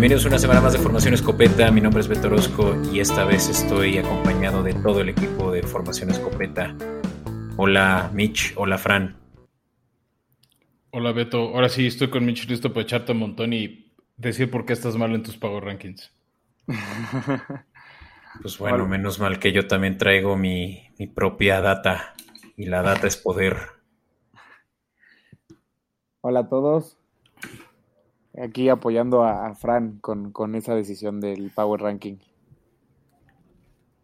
Bienvenidos a una semana más de Formación Escopeta. Mi nombre es Beto Orozco y esta vez estoy acompañado de todo el equipo de Formación Escopeta. Hola Mitch, hola Fran. Hola Beto, ahora sí estoy con Mitch listo para echarte un montón y decir por qué estás mal en tus Power Rankings. Pues bueno, menos mal que yo también traigo mi, mi propia data y la data es poder. Hola a todos, aquí apoyando a, Fran con, esa decisión del Power Ranking.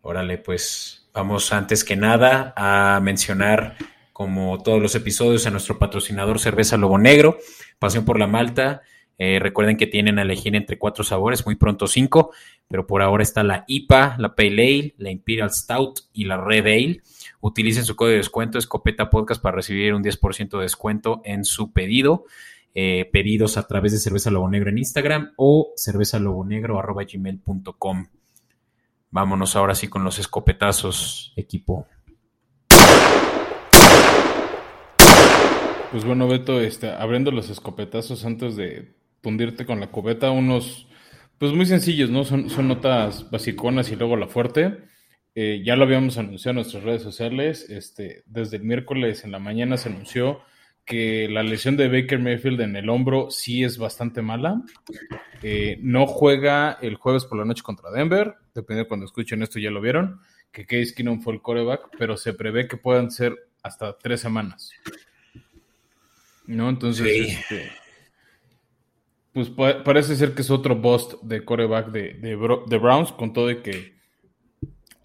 Órale, pues vamos antes que nada a mencionar, como todos los episodios, a nuestro patrocinador Cerveza Lobo Negro, Pasión por la Malta. Eh, recuerden que tienen a elegir entre cuatro sabores, muy pronto cinco, pero por ahora está la IPA, la Pale Ale, la Imperial Stout y la Red Ale. Utilicen su código de descuento Escopeta Podcast para recibir un 10% de descuento en su pedido. Eh, pedidos a través de Cerveza Lobo Negro en Instagram o cervezalobonegro.gmail.com. Vámonos ahora sí con los escopetazos, equipo. Pues bueno, Beto, este, abriendo los escopetazos antes de fundirte con la cubeta, unos, pues muy sencillos, ¿no? Son, son notas basiconas y luego la fuerte. Eh, ya lo habíamos anunciado en nuestras redes sociales. Este, desde el miércoles en la mañana se anunció que la lesión de Baker Mayfield en el hombro sí es bastante mala. Eh, no juega el jueves por la noche contra Denver, dependiendo de cuando escuchen esto ya lo vieron, que Case Keenum fue el coreback, pero se prevé que puedan ser hasta tres semanas. ¿No? Entonces, este, pues parece ser que es otro bust de coreback de, de, Browns, con todo de que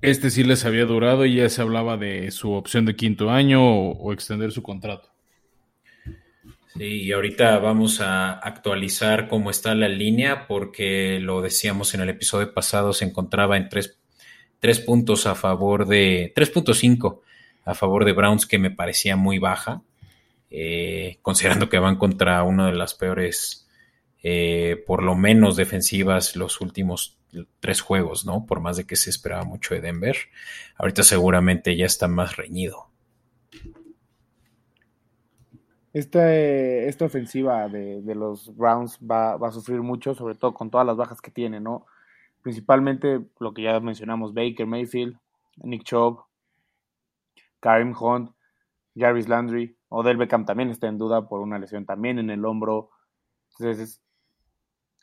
este sí les había durado y ya se hablaba de su opción de quinto año o extender su contrato. Sí, y ahorita vamos a actualizar cómo está la línea porque lo decíamos en el episodio pasado, se encontraba en tres, puntos a favor de, 3.5 a favor de Browns que me parecía muy baja, eh, considerando que van contra una de las peores, eh, por lo menos defensivas los últimos tres juegos, ¿no? Por más de que se esperaba mucho de Denver. Ahorita seguramente ya está más reñido. Esta, esta ofensiva de, los Browns va, a sufrir mucho, sobre todo con todas las bajas que tiene, ¿no? Principalmente lo que ya mencionamos, Baker Mayfield, Nick Chubb, Karim Hunt, Jarvis Landry, Odell Beckham también está en duda por una lesión también en el hombro. Entonces,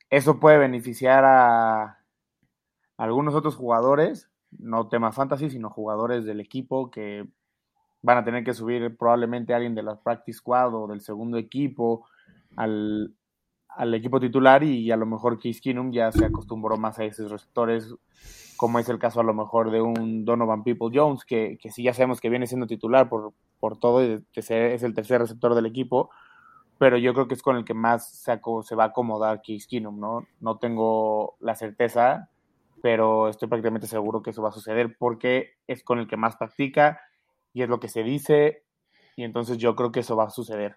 eso puede beneficiar a algunos otros jugadores, no tema fantasy, sino jugadores del equipo que van a tener que subir probablemente alguien de la practice squad o del segundo equipo al, equipo titular y a lo mejor Case Keenum ya se acostumbró más a esos receptores, como es el caso a lo mejor de un Donovan People Jones, que, que sí ya sabemos que viene siendo titular por, por todo y es el tercer receptor del equipo, pero yo creo que es con el que más se, se va a acomodar Case Keenum, ¿no? No tengo la certeza, pero estoy prácticamente seguro que eso va a suceder porque es con el que más practica y es lo que se dice, y entonces yo creo que eso va a suceder.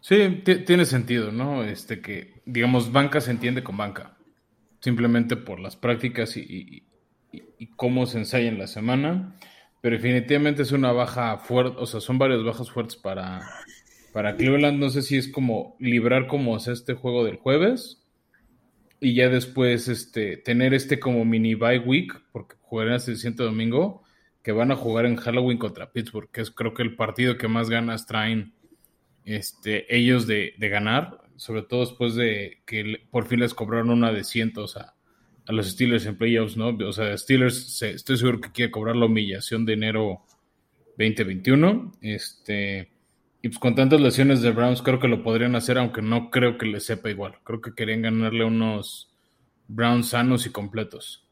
Sí, tiene sentido, ¿no? Este que, digamos, banca se entiende con banca, simplemente por las prácticas y, cómo se ensaya en la semana, pero definitivamente es una baja fuerte, o sea, son varias bajas fuertes para, para Cleveland, no sé si es como librar como es este juego del jueves, y ya después este, tener este como mini bye week, porque jugarán el siguiente domingo, que van a jugar en Halloween contra Pittsburgh, que es creo que el partido que más ganas traen este, ellos de, ganar, sobre todo después de que por fin les cobraron una de cientos a, los Steelers en playoffs, ¿no? O sea, Steelers estoy seguro que quiere cobrar la humillación de enero 2021. Este, y pues con tantas lesiones de Browns creo que lo podrían hacer, aunque no creo que les sepa igual. Creo que querían ganarle unos Browns sanos y completos.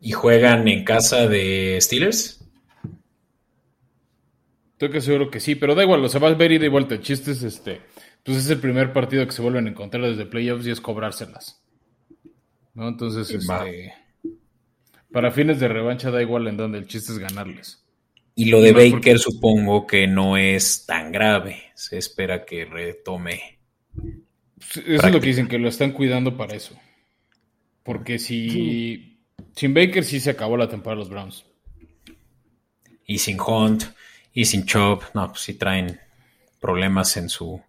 ¿Y juegan en casa de Steelers? Estoy que seguro que sí, pero da igual, o sea, va a ver ida y vuelta. El chiste es este. Pues es el primer partido que se vuelven a encontrar desde playoffs y es cobrárselas. ¿No? Entonces, este. Para fines de revancha da igual en donde el chiste es ganarles. Y lo de Baker supongo que no es tan grave. Se espera que retome. Eso es lo que dicen, que lo están cuidando para eso. Porque si. Sin Baker sí se acabó la temporada de los Browns. Y sin Hunt, y sin Chubb, no, pues sí traen problemas en su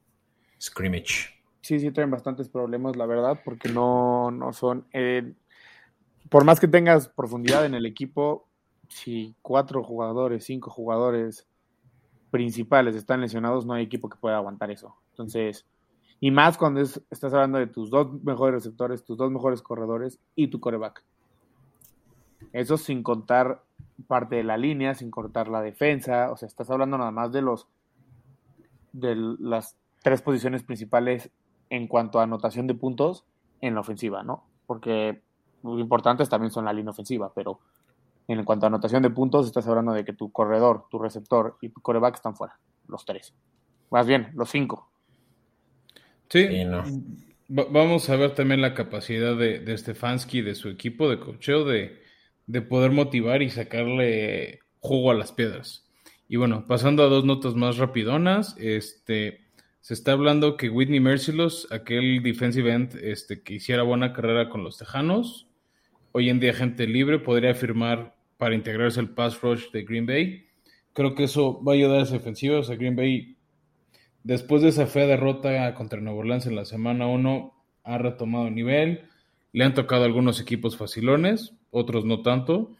scrimmage. sí, sí traen bastantes problemas, la verdad, porque no, no son... Eh, por más que tengas profundidad en el equipo, si cuatro jugadores, cinco jugadores principales están lesionados, no hay equipo que pueda aguantar eso. Entonces, y más cuando estás hablando de tus dos mejores receptores, tus dos mejores corredores y tu coreback. Eso sin contar parte de la línea, sin cortar la defensa. O sea, estás hablando nada más de los de las tres posiciones principales en cuanto a anotación de puntos en la ofensiva, ¿no? Porque muy importantes también son la línea ofensiva, pero en cuanto a anotación de puntos, estás hablando de que tu corredor, tu receptor y tu coreback están fuera, los tres. Más bien, los cinco. Sí. vamos a ver también la capacidad de, de Stefanski y de su equipo de cocheo de, de poder motivar y sacarle jugo a las piedras. Y bueno, pasando a dos notas más rapidonas, este, se está hablando que Whitney Merciless, aquel defensive end este, que hiciera buena carrera con los Tejanos, hoy en día gente libre, podría firmar para integrarse al pass rush de Green Bay. Creo que eso va a ayudar a esa ofensiva. O sea, Green Bay Después de esa fea derrota contra Nuevo Orleans en la semana 1, ha retomado nivel. Le han tocado algunos equipos facilones, otros no tanto.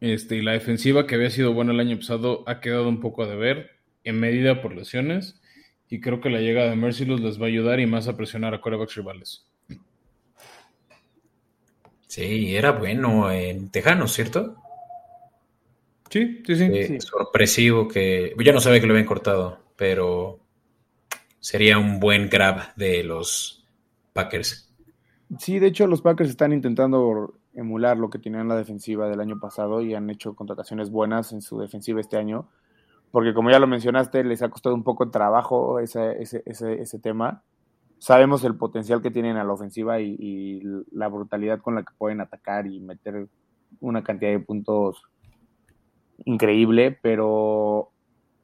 Este, y la defensiva, que había sido buena el año pasado, ha quedado un poco a deber, en medida por lesiones. Y creo que la llegada de Merciless les va a ayudar y más a presionar a corebacks rivales. Sí, era bueno en Tejano, ¿cierto? Sí, sí, sí. Eh, sorpresivo que. Yo no sabía que lo habían cortado pero sería un buen grab de los Packers. Sí, de hecho los Packers están intentando emular lo que tenían la defensiva del año pasado y han hecho contrataciones buenas en su defensiva este año, porque como ya lo mencionaste, les ha costado un poco de trabajo ese, ese, ese, tema. Sabemos el potencial que tienen a la ofensiva y la brutalidad con la que pueden atacar y meter una cantidad de puntos increíble, pero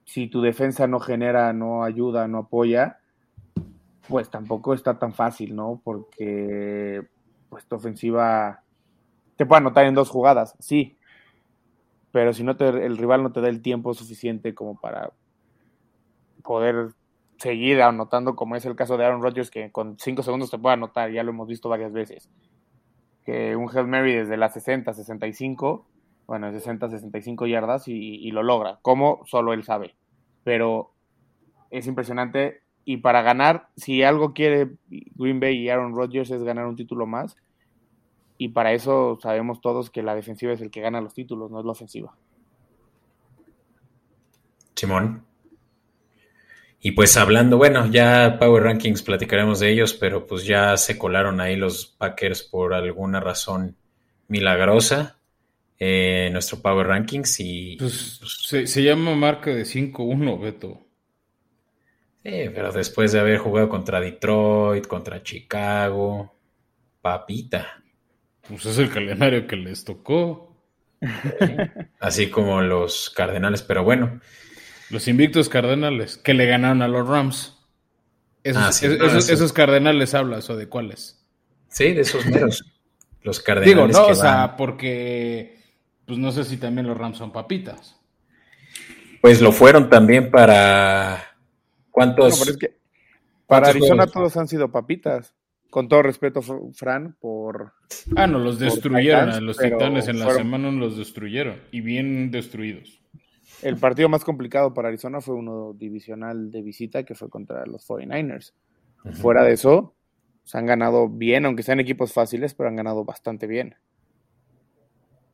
si tu defensa no genera, no ayuda, no apoya, pues tampoco está tan fácil, ¿no? Porque pues tu ofensiva te puede anotar en dos jugadas, sí, pero si no te, el rival no te da el tiempo suficiente como para poder seguir anotando, como es el caso de Aaron Rodgers, que con cinco segundos te puede anotar, ya lo hemos visto varias veces. Que un Hail Mary desde las 60, 65 bueno, 60, 65 yardas y, lo logra. Como solo él sabe. Pero es impresionante. Y para ganar, si algo quiere Green Bay y Aaron Rodgers es ganar un título más. Y para eso sabemos todos que la defensiva es el que gana los títulos, no es la ofensiva. Simón. Y pues hablando, bueno, ya Power Rankings platicaremos de ellos, pero pues ya se colaron ahí los Packers por alguna razón milagrosa. Eh, nuestro Power Rankings y... Pues, se, llama marca de 5-1, Beto. Sí, pero después de haber jugado contra Detroit, contra Chicago, papita. Pues es el calendario que les tocó. Así como los Cardenales, pero bueno. Los invictos Cardenales, que le ganaron a los Rams. Esos, ah, esos, Cardenales hablas o de cuáles? Sí, de esos meros. Los Cardenales. Digo, no, o sea, porque pues no sé si también los Rams son papitas. Pues lo fueron también para. ¿Cuántos? para Arizona todos han sido papitas. Con todo respeto, Fran, por. Ah, no, los destruyeron. los Titanes en la semana los destruyeron. Y bien destruidos. El partido más complicado para Arizona fue uno divisional de visita que fue contra los 49ers. Fuera de eso, se han ganado bien, aunque sean equipos fáciles, pero han ganado bastante bien.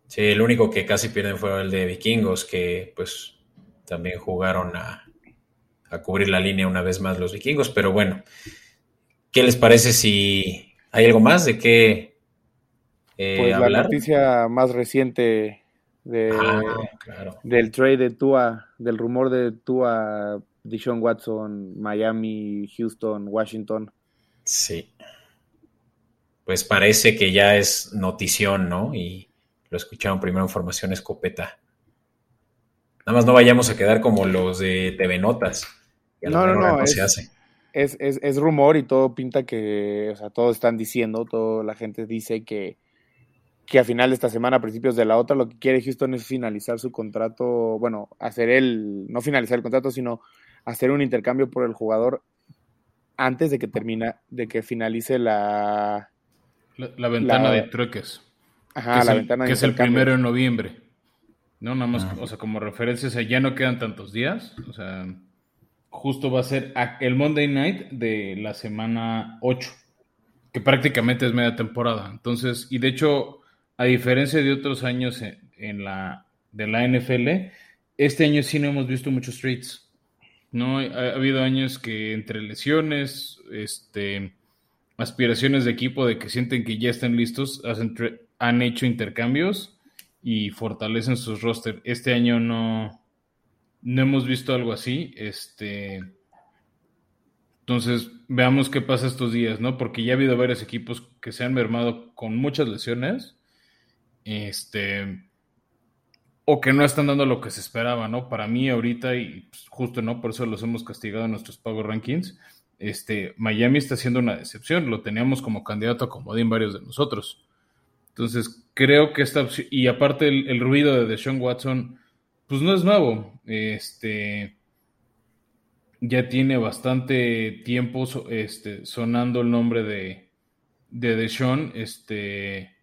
Sí, el único que casi pierden fue el de Vikingos, que pues también jugaron a, cubrir la línea una vez más los Vikingos, pero bueno, ¿qué les parece si hay algo más de qué eh, pues la noticia más reciente de, ah, del trade de Tua, del rumor de Tua, Dishon Watson, Miami, Houston, Washington. Sí. Pues parece que ya es notición, ¿no? Y lo escucharon primero en Formación Escopeta. Nada más no vayamos a quedar como los de TV Notas. No, no, no, es, se hace. Es, rumor y todo pinta que, o sea, todos están diciendo, toda la gente dice que, que a final de esta semana, a principios de la otra, lo que quiere Houston es finalizar su contrato, bueno, hacer el, no finalizar el contrato, sino hacer un intercambio por el jugador antes de que termina, de que finalice la... La, ventana de trueques. Ajá, la ventana de Que es el primero de noviembre. No, nada más, o sea, como referencia, o sea, ya no quedan tantos días. O sea, justo va a ser el Monday Night de la semana 8, que prácticamente es media temporada. Entonces, y de hecho, a diferencia de otros años en, la de la NFL, este año sí no hemos visto muchos trades. No, ha, habido años que entre lesiones, este, aspiraciones de equipo de que sienten que ya están listos, han hecho intercambios y fortalecen sus roster. Este año no, no hemos visto algo así. Este, entonces, veamos qué pasa estos días, ¿no? Porque ya ha habido varios equipos que se han mermado con muchas lesiones. Este, o que no están dando lo que se esperaba, ¿no? Para mí ahorita, y pues, justo, ¿no? Por eso los hemos castigado en nuestros pagos rankings, este, Miami está siendo una decepción, lo teníamos como candidato a comodín varios de nosotros. Entonces, creo que esta opción, y aparte el, ruido de Deshaun Watson, pues no es nuevo, este, ya tiene bastante tiempo este, sonando el nombre de, de Deshaun, este,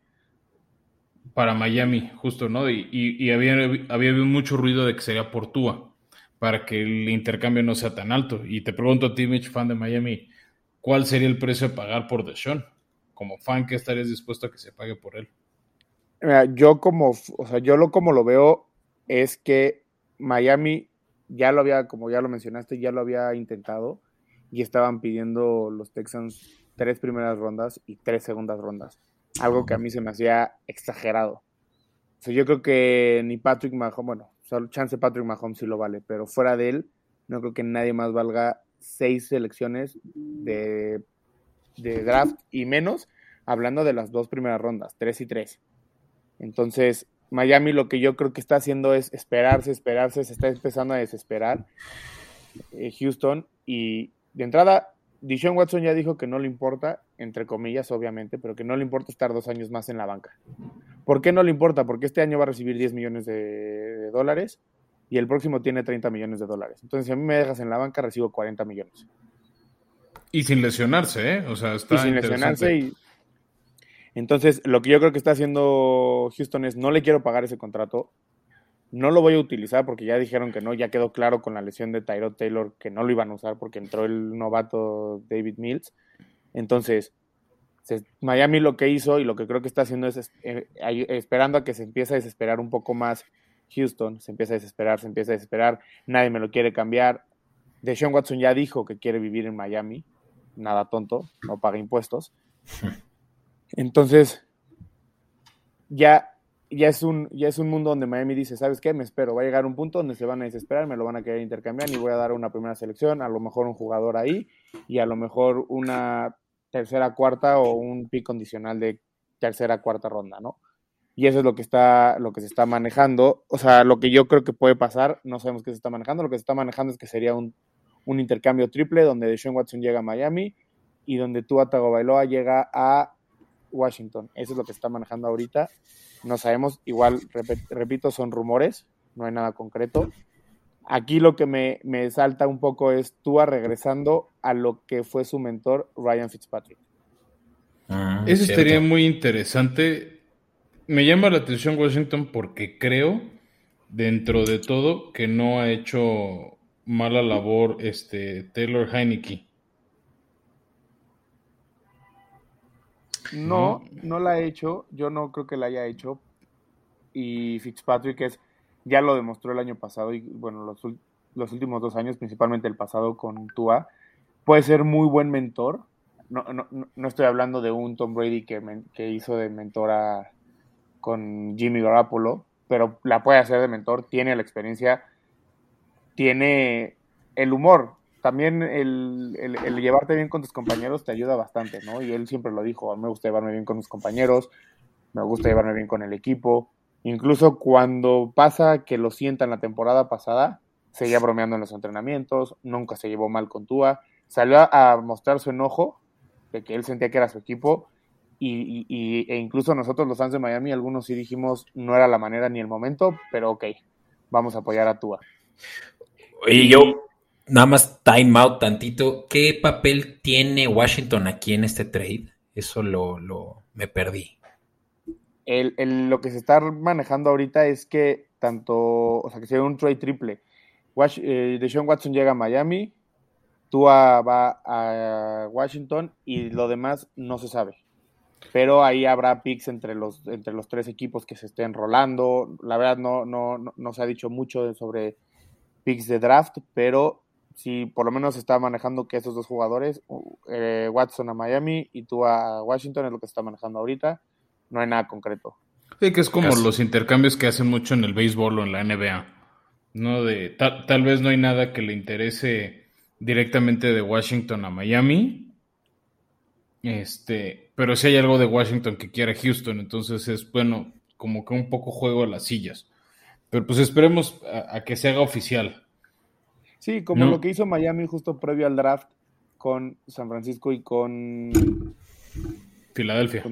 para Miami, justo, ¿no? Y, había, había habido mucho ruido de que sería por Tua, para que el intercambio no sea tan alto. Y te pregunto a ti, Mitch, fan de Miami, ¿cuál sería el precio a pagar por Deshaun? Como fan, ¿qué estarías dispuesto a que se pague por él? yo como, o sea, yo lo como lo veo es que Miami ya lo había, como ya lo mencionaste, ya lo había intentado y estaban pidiendo los Texans tres primeras rondas y tres segundas rondas algo que a mí se me hacía exagerado. O sea, yo creo que ni Patrick Mahomes, bueno, solo chance Patrick Mahomes sí lo vale, pero fuera de él, no creo que nadie más valga seis selecciones de, de draft y menos, hablando de las dos primeras rondas, tres y tres. Entonces, Miami lo que yo creo que está haciendo es esperarse, esperarse, se está empezando a desesperar eh, Houston y de entrada Dishon Watson ya dijo que no le importa, entre comillas, obviamente, pero que no le importa estar dos años más en la banca. ¿Por qué no le importa? Porque este año va a recibir 10 millones de, dólares y el próximo tiene 30 millones de dólares. Entonces, si a mí me dejas en la banca, recibo 40 millones. Y sin lesionarse, ¿eh? O sea, está. Y sin lesionarse y. Entonces, lo que yo creo que está haciendo Houston es no le quiero pagar ese contrato, no lo voy a utilizar porque ya dijeron que no, ya quedó claro con la lesión de Tyrod Taylor que no lo iban a usar porque entró el novato David Mills. Entonces, Miami lo que hizo y lo que creo que está haciendo es eh, esperando a que se empiece a desesperar un poco más Houston, se empieza a desesperar, se empieza a desesperar, nadie me lo quiere cambiar. Deshaun Watson ya dijo que quiere vivir en Miami, nada tonto, no paga impuestos. Entonces, ya ya es un, ya es un mundo donde Miami dice, ¿sabes qué? Me espero, va a llegar un punto donde se van a desesperar, me lo van a querer intercambiar y voy a dar una primera selección, a lo mejor un jugador ahí y a lo mejor una tercera, cuarta o un pick condicional de tercera, cuarta ronda, ¿no? Y eso es lo que está, lo que se está manejando. O sea, lo que yo creo que puede pasar, no sabemos qué se está manejando, lo que se está manejando es que sería un, un intercambio triple donde Deshaun Watson llega a Miami y donde Tua Tagovailoa llega a Washington. Eso es lo que está manejando ahorita. No sabemos, igual, repito, son rumores, no hay nada concreto. Aquí lo que me, salta un poco es Tua regresando a lo que fue su mentor, Ryan Fitzpatrick. Ah, Eso estaría muy interesante. Me llama la atención Washington porque creo, dentro de todo, que no ha hecho mala labor este Taylor Heineke. No, no la ha hecho. Yo no creo que la haya hecho. Y Fitzpatrick es, ya lo demostró el año pasado y bueno, los, los últimos dos años, principalmente el pasado con Tua, puede ser muy buen mentor. No, no, no estoy hablando de un Tom Brady que, que hizo de mentora con Jimmy Garoppolo, pero la puede hacer de mentor, tiene la experiencia, tiene el humor también el, el, llevarte bien con tus compañeros te ayuda bastante, ¿no? Y él siempre lo dijo, a mí me gusta llevarme bien con mis compañeros, me gusta llevarme bien con el equipo. Incluso cuando pasa que lo sienta en la temporada pasada, seguía bromeando en los entrenamientos, nunca se llevó mal con Tua, salió a mostrar su enojo de que él sentía que era su equipo y, y, e incluso nosotros los fans de Miami, algunos sí dijimos no era la manera ni el momento, pero ok, vamos a apoyar a Tua. Y yo nada más time out tantito. ¿Qué papel tiene Washington aquí en este trade? Eso lo, lo me perdí. El, lo que se está manejando ahorita es que tanto, o sea, que sea un trade triple. Eh, Deshaun Watson llega a Miami, Tua va a Washington y lo demás no se sabe. Pero ahí habrá picks entre los, entre los tres equipos que se estén rolando. La verdad no, no, no, se ha dicho mucho sobre picks de draft, pero si por lo menos está manejando que esos dos jugadores, eh, Watson a Miami y tú a Washington, es lo que se está manejando ahorita. No hay nada concreto. Sí, que es como los intercambios que hacen mucho en el béisbol o en la NBA. ¿no? De, tal vez no hay nada que le interese directamente de Washington a Miami. Este, pero si hay algo de Washington que quiera Houston, entonces es bueno, como que un poco juego a las sillas. Pero pues esperemos a que se haga oficial. Sí, como lo que hizo Miami justo previo al draft con San Francisco y con Filadelfia.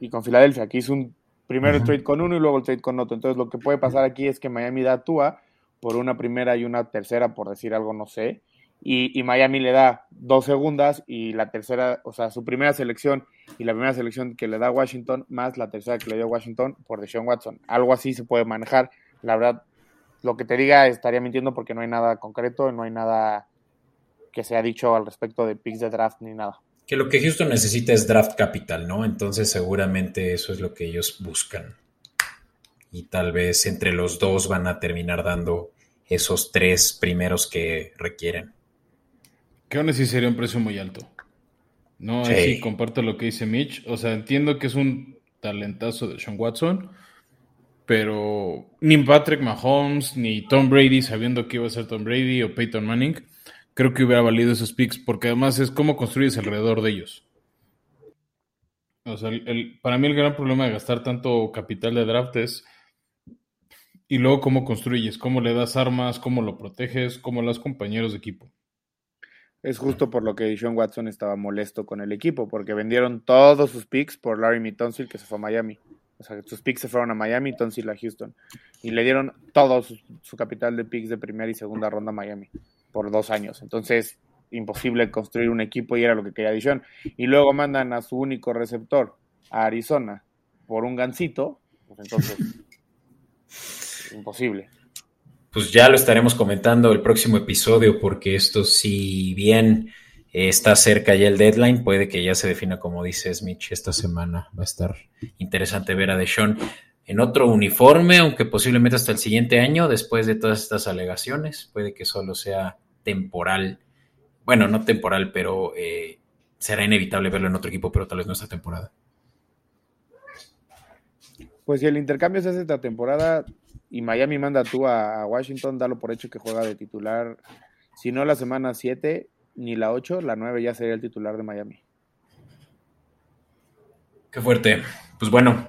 y con Filadelfia, que hizo un primero el trade con uno y luego el trade con otro. Entonces lo que puede pasar aquí es que Miami da Tua por una primera y una tercera, por decir algo, no sé. Y, Miami le da dos segundas y la tercera, o sea, su primera selección y la primera selección que le da Washington, más la tercera que le dio Washington por Deshaun Watson. Algo así se puede manejar. La verdad, lo que te diga estaría mintiendo porque no hay nada concreto, no hay nada que se ha dicho al respecto de picks de draft ni nada. Que lo que Houston necesita es draft capital, ¿no? Entonces seguramente eso es lo que ellos buscan. Y tal vez entre los dos van a terminar dando esos tres primeros que requieren. Que aún así sería un precio muy alto. No, sí. comparto lo que dice Mitch. O sea, entiendo que es un talentazo de Sean Watson, pero ni Patrick Mahomes ni Tom Brady, sabiendo que iba a ser Tom Brady o Peyton Manning, creo que hubiera valido esos picks, porque además es cómo construyes alrededor de ellos. O sea, para mí el gran problema de gastar tanto capital de draft es y luego cómo construyes, cómo le das armas, cómo lo proteges, cómo las compañeros de equipo. Es justo por lo que Sean Watson estaba molesto con el equipo, porque vendieron todos sus picks por Larry Mitonsil que se fue a Miami. O sea, sus picks se fueron a Miami, Tonsil a Houston. Y le dieron todo su, capital de picks de primera y segunda ronda a Miami por dos años. Entonces, imposible construir un equipo y era lo que quería Dishon. Y luego mandan a su único receptor, a Arizona, por un gancito. Pues entonces, imposible. Pues ya lo estaremos comentando el próximo episodio, porque esto, si bien está cerca ya el deadline, puede que ya se defina como dice Mitch esta semana. Va a estar interesante ver a Deshaun en otro uniforme, aunque posiblemente hasta el siguiente año, después de todas estas alegaciones, puede que solo sea temporal. Bueno, no temporal, pero eh, será inevitable verlo en otro equipo, pero tal vez no esta temporada. Pues si el intercambio se hace esta temporada y Miami manda tú a Washington, dalo por hecho que juega de titular. Si no la semana 7, ni la 8, la 9 ya sería el titular de Miami. Qué fuerte. Pues bueno,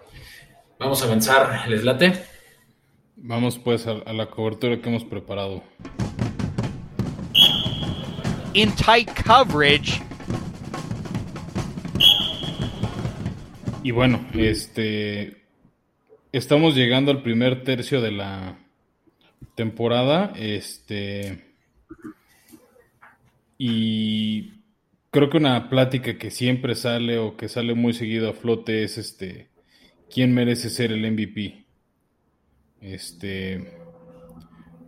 vamos a avanzar. ¿Les late? Vamos pues a, la cobertura que hemos preparado. In tight coverage. Y bueno, este estamos llegando al primer tercio de la temporada. Este y creo que una plática que siempre sale o que sale muy seguido a flote es este quién merece ser el MVP. Este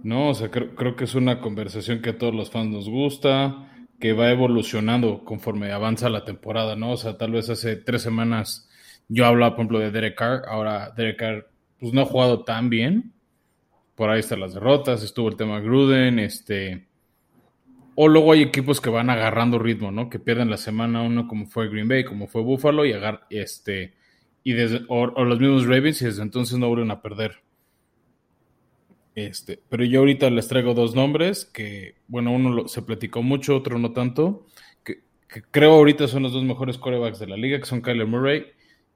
no, o sea, creo, creo, que es una conversación que a todos los fans nos gusta, que va evolucionando conforme avanza la temporada, ¿no? O sea, tal vez hace tres semanas yo hablaba, por ejemplo, de Derek Carr, ahora Derek Carr pues no ha jugado tan bien, por ahí están las derrotas, estuvo el tema Gruden, este, o luego hay equipos que van agarrando ritmo, ¿no? Que pierden la semana uno como fue Green Bay, como fue Buffalo y agar este y desde o, los mismos Ravens y desde entonces no vuelven a perder. Este, pero yo ahorita les traigo dos nombres que, bueno, uno se platicó mucho, otro no tanto, que, creo ahorita son los dos mejores corebacks de la liga, que son Kyler Murray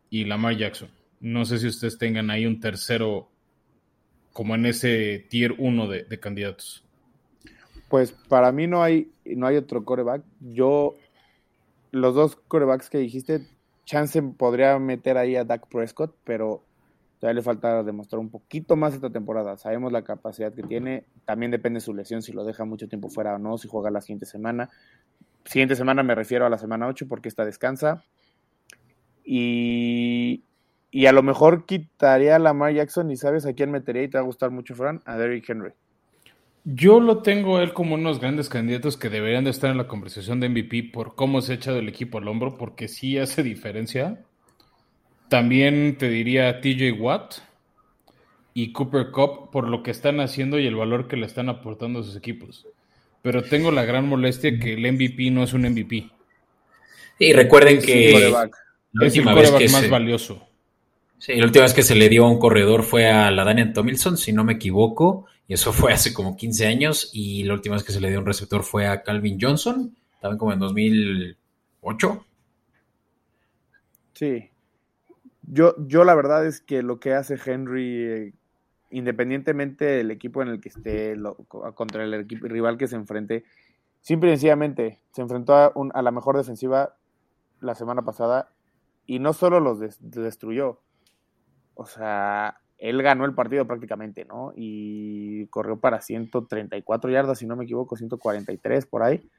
y Lamar Jackson. No sé si ustedes tengan ahí un tercero como en ese tier 1 de candidatos. Pues para mí no hay, no hay otro coreback. Yo, los dos corebacks que dijiste, Chance podría meter ahí a Dak Prescott, pero Todavía le falta demostrar un poquito más esta temporada. Sabemos la capacidad que tiene. También depende de su lesión, si lo deja mucho tiempo fuera o no, si juega la siguiente semana. Siguiente semana me refiero a la semana 8 porque esta descansa. Y, y a lo mejor quitaría a Lamar Jackson y sabes a quién metería y te va a gustar mucho, Fran, a Derrick Henry. Yo lo tengo a él como unos grandes candidatos que deberían de estar en la conversación de MVP por cómo se ha echado el equipo al hombro, porque sí hace diferencia. También te diría TJ Watt y Cooper Cup por lo que están haciendo y el valor que le están aportando a sus equipos. Pero tengo la gran molestia que el MVP no es un MVP. Y recuerden que es el coreback más valioso. Sí, la última vez que se le dio a un corredor fue a la Daniel Tomilson, si no me equivoco, y eso fue hace como 15 años, y la última vez que se le dio un receptor fue a Calvin Johnson, también como en 2008. Sí. Yo, yo la verdad es que lo que hace Henry, eh, independientemente del equipo en el que esté, contra el equipo rival que se enfrente, simple y sencillamente se enfrentó a, a la mejor defensiva la semana pasada y no solo los destruyó, o sea, él ganó el partido prácticamente, ¿no? Y corrió para 134 yardas, si no me equivoco, 143 por ahí.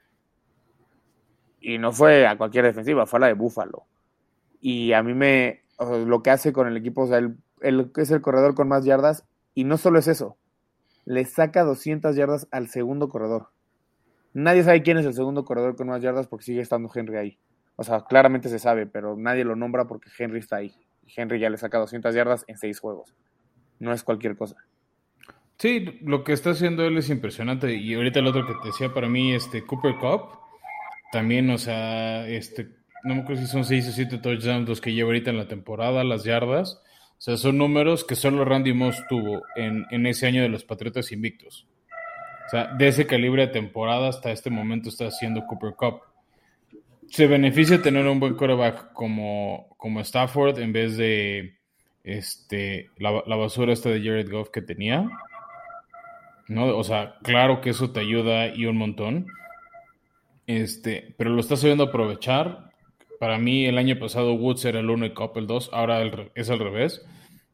Y no fue a cualquier defensiva, fue a la de Búfalo. Y a mí me, lo que hace con el equipo, o sea, él, es el corredor con más yardas, y no solo es eso, le saca 200 yardas al segundo corredor. Nadie sabe quién es el segundo corredor con más yardas porque sigue estando Henry ahí. O sea, claramente se sabe, pero nadie lo nombra porque Henry está ahí. Henry ya le saca 200 yardas en 6 juegos. No es cualquier cosa. Sí, lo que está haciendo él es impresionante. Y ahorita el otro que te decía para mí, este Cooper Cup, también, o sea, este, no me acuerdo si son 6 o 7 touchdowns los que lleva ahorita en la temporada, las yardas. O sea, son números que solo Randy Moss tuvo en, en ese año de los Patriotas Invictos. O sea, de ese calibre de temporada hasta este momento está haciendo Cooper Cup se beneficia tener un buen quarterback como, como Stafford en vez de este, la, basura esta de Jared Goff que tenía. ¿no? O sea, claro que eso te ayuda y un montón. Este, pero lo estás sabiendo aprovechar. Para mí, el año pasado Woods era el 1 y Cup el 2, ahora es al revés.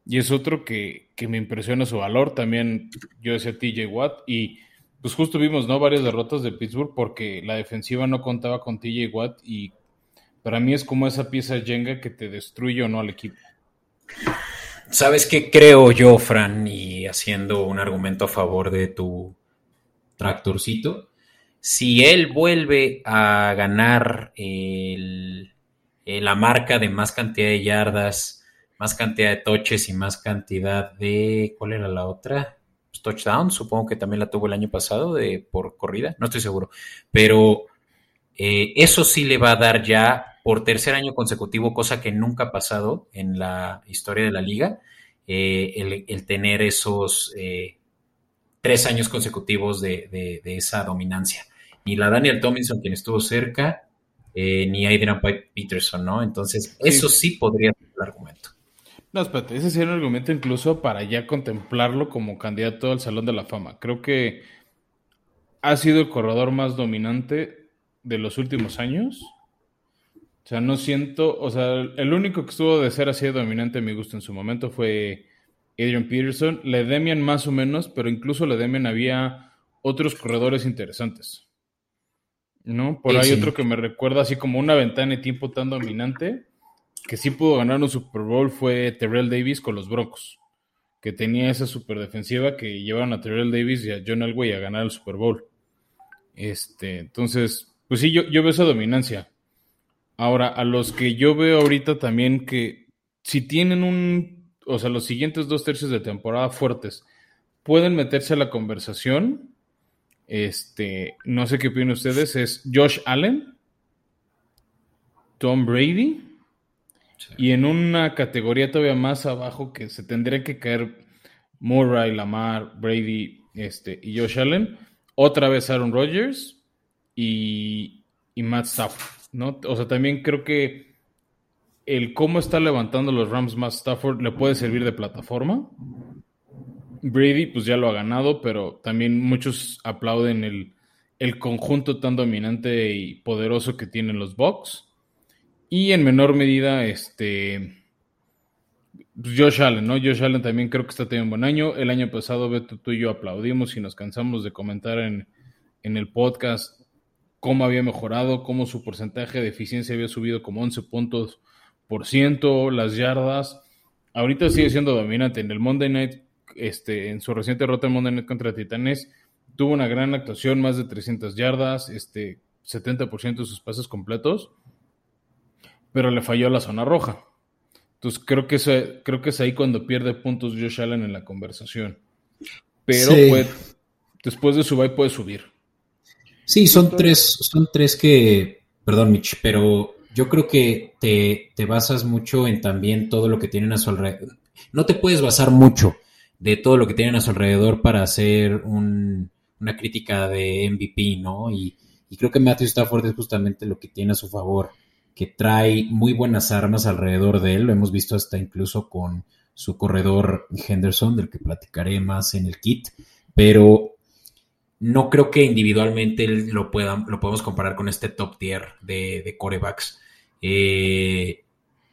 Y es otro que, que, me impresiona su valor. También yo decía TJ Watt y pues justo vimos, ¿no? Varias derrotas de Pittsburgh porque la defensiva no contaba con TJ Watt y para mí es como esa pieza Jenga que te destruye o no al equipo. ¿Sabes qué creo yo, Fran? Y haciendo un argumento a favor de tu tractorcito. Si él vuelve a ganar la marca de más cantidad de yardas, más cantidad de toches y más cantidad de. ¿Cuál era la otra? touchdown, supongo que también la tuvo el año pasado de, por corrida, no estoy seguro, pero eh, eso sí le va a dar ya por tercer año consecutivo, cosa que nunca ha pasado en la historia de la liga, eh, el, tener esos eh, tres años consecutivos de, esa dominancia. Ni la Daniel Tomlinson, quien estuvo cerca, ni Adrian Peterson, ¿no? Entonces, eso sí podría ser el argumento. No, espérate, ese sería un argumento incluso para ya contemplarlo como candidato al Salón de la Fama. Creo que ha sido el corredor más dominante de los últimos años. O sea, no siento, o sea, el único que estuvo de ser así de dominante a mi gusto en su momento fue Adrian Peterson. Le Demian más o menos, pero incluso le Demian había otros corredores interesantes. ¿No? Por ahí otro que me recuerda así como una ventana de tiempo tan dominante que sí pudo ganar un Super Bowl fue Terrell Davis con los Broncos, que tenía esa super defensiva que llevaron a Terrell Davis y a John Elway a ganar el Super Bowl. Este, entonces, pues sí, yo, yo veo esa dominancia. Ahora, a los que yo veo ahorita también que si tienen un, o sea, los siguientes dos tercios de temporada fuertes, pueden meterse a la conversación. Este, no sé qué opinan ustedes, es Josh Allen, Tom Brady y en una categoría todavía más abajo que se tendría que caer Murray, Lamar, Brady este, y Josh Allen, otra vez Aaron Rodgers y, y Matt Stafford, ¿no? O sea, también creo que el cómo está levantando los Rams Matt Stafford le puede servir de plataforma. Brady, pues ya lo ha ganado, pero también muchos aplauden el, el conjunto tan dominante y poderoso que tienen los Bucks. Y en menor medida, este, Josh Allen, ¿no? Josh Allen también creo que está teniendo un buen año. El año pasado, Beto, tú y yo aplaudimos y nos cansamos de comentar en, en el podcast cómo había mejorado, cómo su porcentaje de eficiencia había subido como 11 puntos por ciento, las yardas. Ahorita sigue siendo dominante. En el Monday Night, este, en su reciente derrota en Monday Night contra Titanes, tuvo una gran actuación, más de 300 yardas, este, 70% de sus pases completos, pero le falló la zona roja. Entonces creo que, es, creo que es ahí cuando pierde puntos Josh Allen en la conversación. Pero después de su bye puede subir. Sí, son tres, son tres que, perdón Mitch, pero yo creo que te, te basas mucho en también todo lo que tienen a su alrededor. No te puedes basar mucho de todo lo que tienen a su alrededor para hacer un, una crítica de MVP, ¿no? Y, y creo que Matthew Stafford es justamente lo que tiene a su favor, que trae muy buenas armas alrededor de él, lo hemos visto hasta incluso con su corredor Henderson, del que platicaré más en el kit, pero no creo que individualmente lo, puedan, lo podemos comparar con este top tier de, de corebacks. Eh,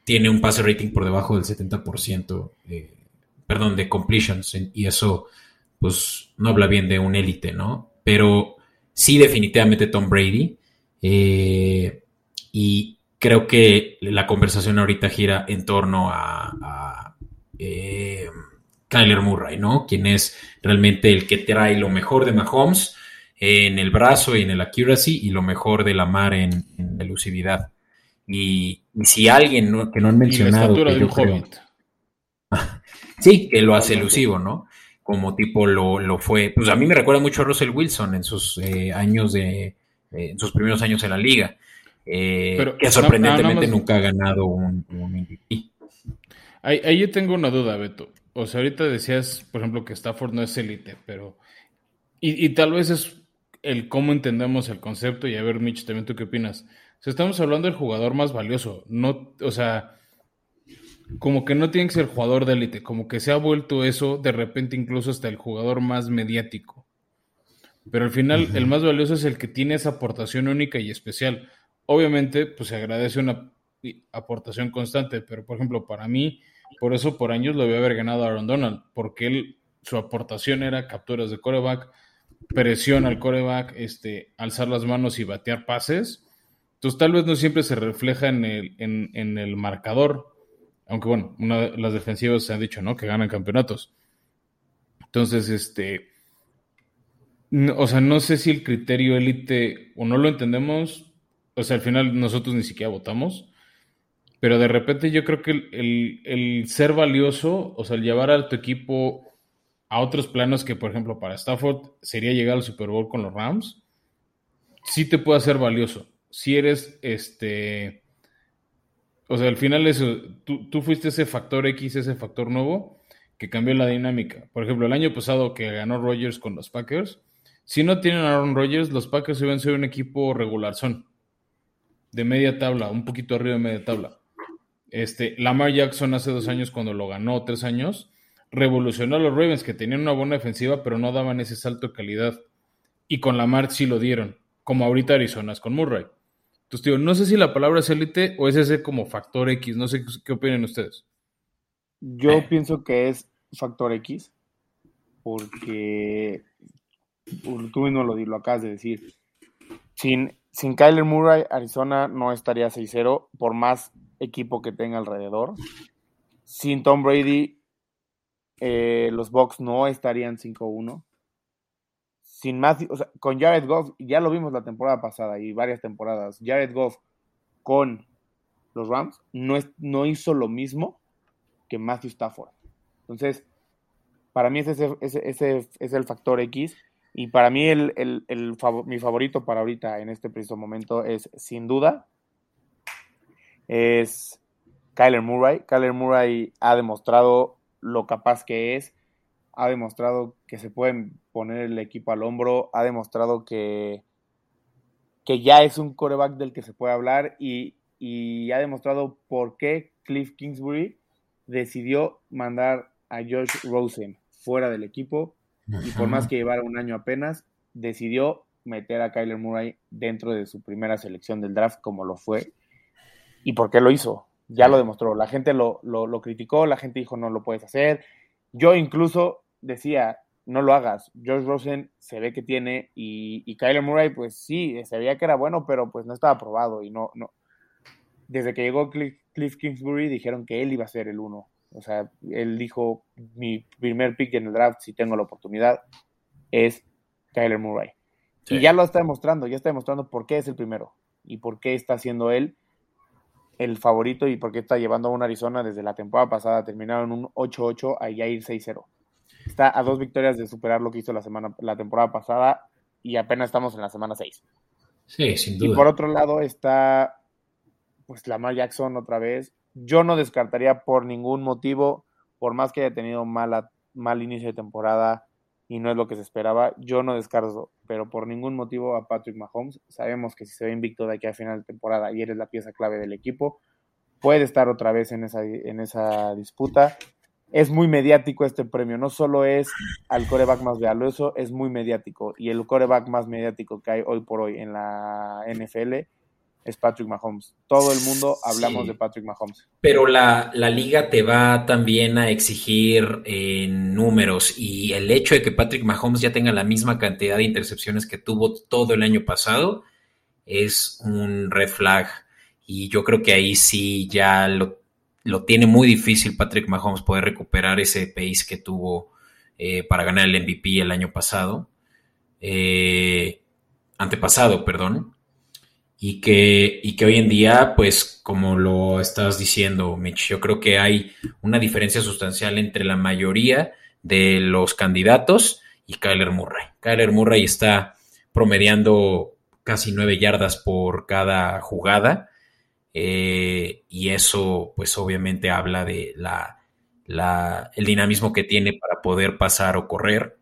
tiene un pase rating por debajo del 70%, eh, perdón, de completions, y eso pues no habla bien de un élite, ¿no? Pero sí definitivamente Tom Brady. Eh, y creo que la conversación ahorita gira en torno a, eh, Kyler Murray, ¿no? Quien es realmente el que trae lo mejor de Mahomes en el brazo y en el accuracy y lo mejor de la mar en, elusividad. Y, si alguien que no han mencionado. sí, que lo hace elusivo, ¿no? como tipo lo, fue. Pues a mí me recuerda mucho a Russell Wilson en sus eh, años de, eh, en sus primeros años en la liga, eh, que sorprendentemente nunca ha ganado un, MVP. Ahí, yo tengo una duda, Beto. O sea, ahorita decías, por ejemplo, que Stafford no es élite, pero... Y, tal vez es el cómo entendemos el concepto y a ver, Mitch, también tú qué opinas. O estamos hablando del jugador más valioso, no, o sea, como que no tiene que ser jugador de élite, como que se ha vuelto eso de repente incluso hasta el jugador más mediático. Pero al final el más valioso es el que tiene esa aportación única y especial. Obviamente, pues se agradece una aportación constante, pero por ejemplo, para mí, por eso por años lo voy a haber ganado Aaron Donald, porque él, su aportación era capturas de coreback, presión al coreback, este, alzar las manos y batear pases. Entonces tal vez no siempre se refleja en el, en el marcador, aunque bueno, una de las defensivas se han dicho, ¿no? Que ganan campeonatos. Entonces, este. o sea, no sé si el criterio élite o no lo entendemos. O sea, al final nosotros ni siquiera votamos. Pero de repente yo creo que el, el ser valioso, o sea, el llevar a tu equipo a otros planos que, por ejemplo, para Stafford sería llegar al Super Bowl con los Rams, sí te puede hacer valioso. Si eres este o sea, al final eso, tú, fuiste ese factor X, ese factor nuevo que cambió la dinámica. Por ejemplo, el año pasado que ganó Rodgers con los Packers, si no tienen a Aaron Rodgers, los Packers iban a ser un equipo regular, son de media tabla, un poquito arriba de media tabla. Este, Lamar Jackson hace dos años cuando lo ganó, tres años, revolucionó a los Ravens que tenían una buena defensiva, pero no daban ese salto de calidad. Y con Lamar sí lo dieron, como ahorita Arizona es con Murray. Entonces, tío, no sé si la palabra es élite o es ese como factor X. No sé qué opinan ustedes. Yo eh. pienso que es factor X, porque tú mismo lo, lo acabas de decir. Sin, sin Kyler Murray, Arizona no estaría 6-0, por más equipo que tenga alrededor. Sin Tom Brady, eh, los Bucks no estarían 5-1 sin más, o sea, con Jared Goff, ya lo vimos la temporada pasada y varias temporadas, Jared Goff con los Rams no, es, no hizo lo mismo que Matthew Stafford. Entonces, para mí ese, es el factor X y para mí el, mi favorito para ahorita en este preciso momento es sin duda es Kyler Murray. Kyler Murray ha demostrado lo capaz que es ha demostrado que se pueden poner el equipo al hombro, ha demostrado que, que ya es un coreback del que se puede hablar y, ha demostrado por qué Cliff Kingsbury decidió mandar a Josh Rosen fuera del equipo y por más que llevara un año apenas, decidió meter a Kyler Murray dentro de su primera selección del draft como lo fue. ¿Y por qué lo hizo? Ya lo demostró. La gente lo, lo, criticó, la gente dijo no lo puedes hacer. Yo incluso decía, no lo hagas. George Rosen se ve que tiene y, y Kyler Murray, pues sí, se veía que era bueno, pero pues no estaba probado y no, no. Desde que llegó Cliff, Cliff Kingsbury dijeron que él iba a ser el uno. O sea, él dijo, mi primer pick en el draft, si tengo la oportunidad, es Kyler Murray. Y ya lo está demostrando, ya está demostrando por qué es el primero y por qué está siendo él el favorito y por qué está llevando a un Arizona desde la temporada pasada. Terminaron un 8-8 a ya ir 6-0. Está a dos victorias de superar lo que hizo la, semana, la temporada pasada y apenas estamos en la semana 6. Sí, sin duda. Y por otro lado está pues Lamar Jackson otra vez. Yo no descartaría por ningún motivo, por más que haya tenido mala, mal inicio de temporada, y no es lo que se esperaba. Yo no descarto, pero por ningún motivo a Patrick Mahomes. Sabemos que si se ve invicto de aquí a final de temporada y eres la pieza clave del equipo, puede estar otra vez en esa, en esa disputa. Es muy mediático este premio, no solo es al coreback más valioso, es muy mediático. Y el coreback más mediático que hay hoy por hoy en la NFL es Patrick Mahomes. Todo el mundo hablamos de Patrick Mahomes. Pero la, liga te va también a exigir eh, números y el hecho de que Patrick Mahomes ya tenga la misma cantidad de intercepciones que tuvo todo el año pasado es un red flag. Y yo creo que ahí sí ya lo, tiene muy difícil Patrick Mahomes poder recuperar ese pace que tuvo eh, para ganar el MVP el año pasado. Eh, antepasado, perdón y que, y que hoy en día, pues como lo estás diciendo, Mitch, yo creo que hay una diferencia sustancial entre la mayoría de los candidatos y Kyler Murray. Kyler Murray está promediando casi nueve yardas por cada jugada eh, y eso pues obviamente habla de la, la, el dinamismo que tiene para poder pasar o correr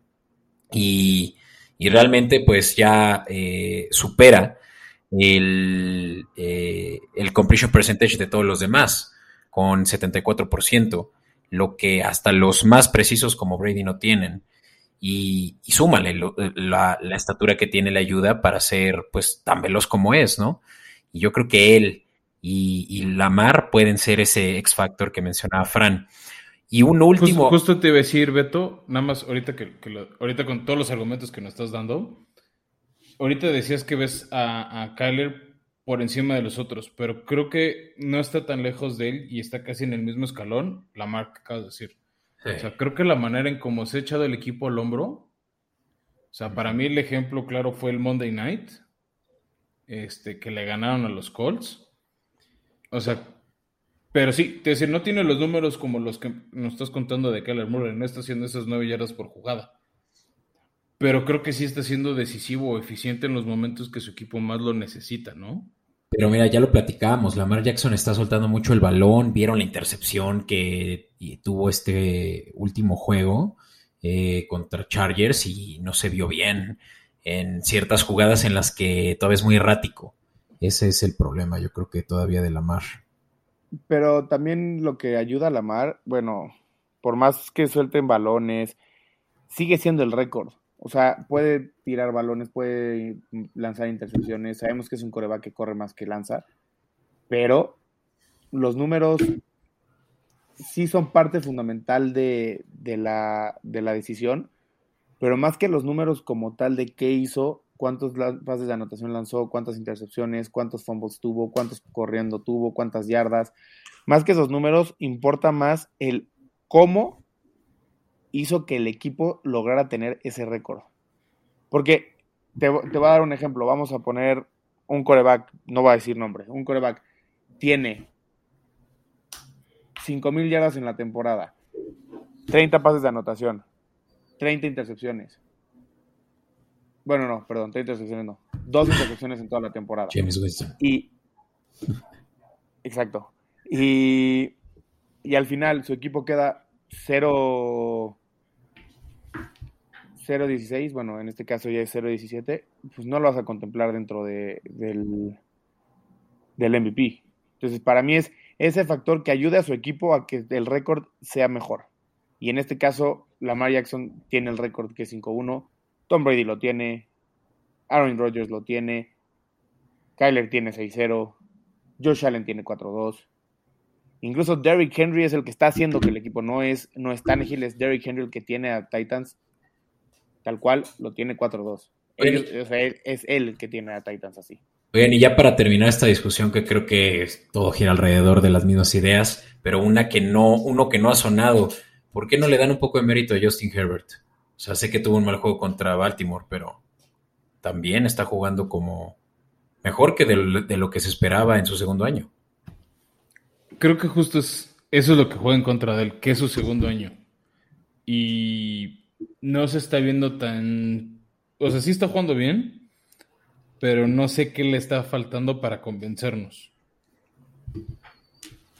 y, y realmente pues ya eh, supera el, eh, el completion percentage de todos los demás, con 74%, lo que hasta los más precisos como Brady no tienen. Y, súmale, la, estatura que tiene la ayuda para ser pues tan veloz como es, ¿no? Y yo creo que él y, Lamar pueden ser ese X Factor que mencionaba Fran. Y un último. Justo, te iba a decir, Beto, nada más ahorita que, ahorita con todos los argumentos que nos estás dando, ahorita decías que ves a, a Kyler por encima de los otros, pero creo que no está tan lejos de él y está casi en el mismo escalón, la marca que acabas de decir. O sea, creo que la manera en cómo se ha echado el equipo al hombro, o sea, para mí el ejemplo claro fue el Monday Night, este, que le ganaron a los Colts. O sea, pero sí, te decir, no tiene los números como los que nos estás contando de Kyler Murray, no está haciendo esas nueve yardas por jugada pero creo que sí está siendo decisivo o eficiente en los momentos que su equipo más lo necesita, ¿no? Pero mira, ya lo platicábamos, Lamar Jackson está soltando mucho el balón, vieron la intercepción que tuvo este último juego eh, contra Chargers y no se vio bien en ciertas jugadas en las que todavía es muy errático. Ese es el problema, yo creo que todavía de Lamar. Pero también lo que ayuda a Lamar, bueno, por más que suelten balones, sigue siendo el récord. O sea, puede tirar balones, puede lanzar intercepciones. Sabemos que es un coreback que corre más que lanza. Pero los números sí son parte fundamental de, la, de la decisión. Pero más que los números como tal de qué hizo, cuántos pases de anotación lanzó, cuántas intercepciones, cuántos fumbles tuvo, cuántos corriendo tuvo, cuántas yardas. Más que esos números, importa más el cómo hizo que el equipo lograra tener ese récord. Porque te, te voy a dar un ejemplo. Vamos a poner un coreback, no va a decir nombre, un coreback tiene 5.000 yardas en la temporada, 30 pases de anotación, 30 intercepciones. Bueno, no, perdón, 30 intercepciones no. Dos intercepciones en toda la temporada. James Winston. Y. Exacto. Y, y al final su equipo queda 0 0.16, bueno, en este caso ya es 0.17, pues no lo vas a contemplar dentro de, del, del MVP. Entonces, para mí es ese factor que ayude a su equipo a que el récord sea mejor. Y en este caso, Lamar Jackson tiene el récord que es 5-1, Tom Brady lo tiene, Aaron Rodgers lo tiene, Kyler tiene 6-0, Josh Allen tiene 4-2. Incluso Derrick Henry es el que está haciendo que el equipo no es, no es Tannehill, es Derrick Henry el que tiene a Titans tal cual, lo tiene 4-2. o sea, es él el que tiene a Titans así. Bien, y ya para terminar esta discusión, que creo que todo gira alrededor de las mismas ideas, pero una que no, uno que no ha sonado, ¿por qué no le dan un poco de mérito a Justin Herbert? O sea, sé que tuvo un mal juego contra Baltimore, pero también está jugando como mejor que de, de lo que se esperaba en su segundo año. Creo que justo es, eso es lo que juega en contra de él, que es su segundo año. Y no se está viendo tan... O sea, sí está jugando bien, pero no sé qué le está faltando para convencernos.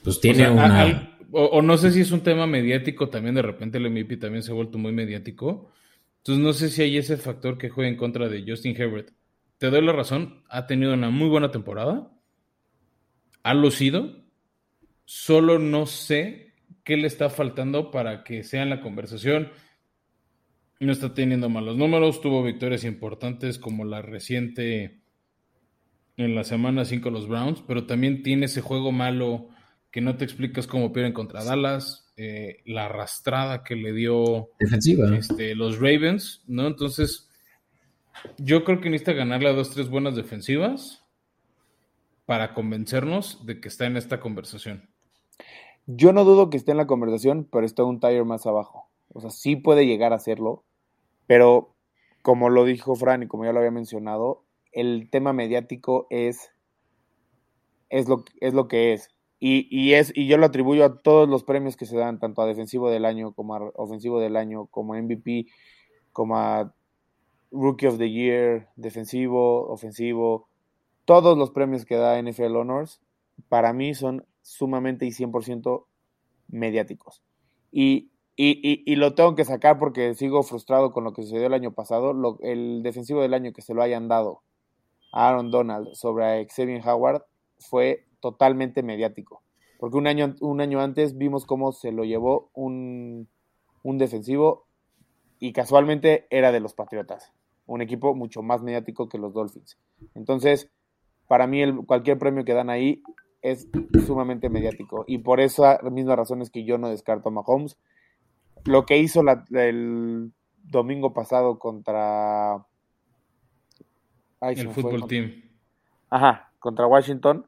Pues tiene o una... o, no sé si es un tema mediático también, de repente el MVP también se ha vuelto muy mediático. Entonces no sé si hay ese factor que juega en contra de Justin Herbert. Te doy la razón, ha tenido una muy buena temporada, ha lucido, solo no sé qué le está faltando para que sea en la conversación. No está teniendo malos números, tuvo victorias importantes como la reciente en la semana 5 los Browns, pero también tiene ese juego malo que no te explicas cómo pierden contra Dallas, eh, la arrastrada que le dio Defensiva. Este, los Ravens, ¿no? Entonces, yo creo que necesita ganarle a dos, tres buenas defensivas para convencernos de que está en esta conversación. Yo no dudo que esté en la conversación, pero está un tire más abajo. O sea, sí puede llegar a hacerlo, pero como lo dijo Fran y como ya lo había mencionado, el tema mediático es, es, lo, es lo que es. Y, es. y yo lo atribuyo a todos los premios que se dan, tanto a defensivo del año como a ofensivo del año, como a MVP, como a Rookie of the Year, defensivo, ofensivo. Todos los premios que da NFL Honors, para mí son sumamente y 100% mediáticos. Y y, lo tengo que sacar porque sigo frustrado con lo que sucedió el año pasado. el defensivo del año que se lo hayan dado a Aaron Donald sobre Xavier Howard fue totalmente mediático. Porque un año, un año antes vimos cómo se lo llevó un, defensivo y casualmente era de los Patriotas. Un equipo mucho más mediático que los Dolphins. Entonces, para mí el, cualquier premio que dan ahí es sumamente mediático. Y por esa misma razón es que yo no descarto a Mahomes lo que hizo el domingo pasado contra... el fútbol team. Ajá, contra Washington.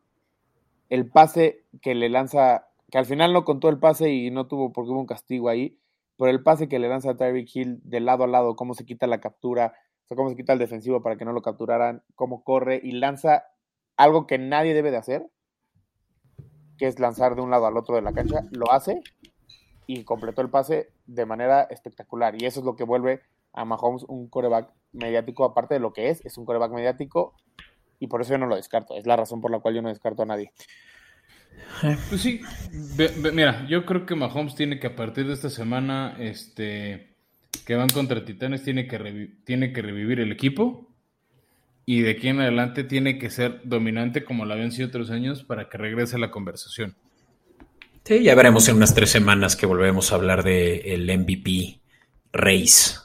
El pase que le lanza, que al final no contó el pase y no tuvo porque hubo un castigo ahí, pero el pase que le lanza a Tyreek Hill de lado a lado, cómo se quita la captura, o sea, cómo se quita el defensivo para que no lo capturaran, cómo corre y lanza algo que nadie debe de hacer, que es lanzar de un lado al otro de la cancha, lo hace y completó el pase de manera espectacular. Y eso es lo que vuelve a Mahomes un coreback mediático, aparte de lo que es, es un coreback mediático y por eso yo no lo descarto. Es la razón por la cual yo no descarto a nadie. Pues sí, mira, yo creo que Mahomes tiene que a partir de esta semana, este, que van contra Titanes, tiene que, tiene que revivir el equipo y de aquí en adelante tiene que ser dominante como lo habían sido otros años para que regrese a la conversación. Sí, ya veremos en unas tres semanas que volvemos a hablar del el MVP Race.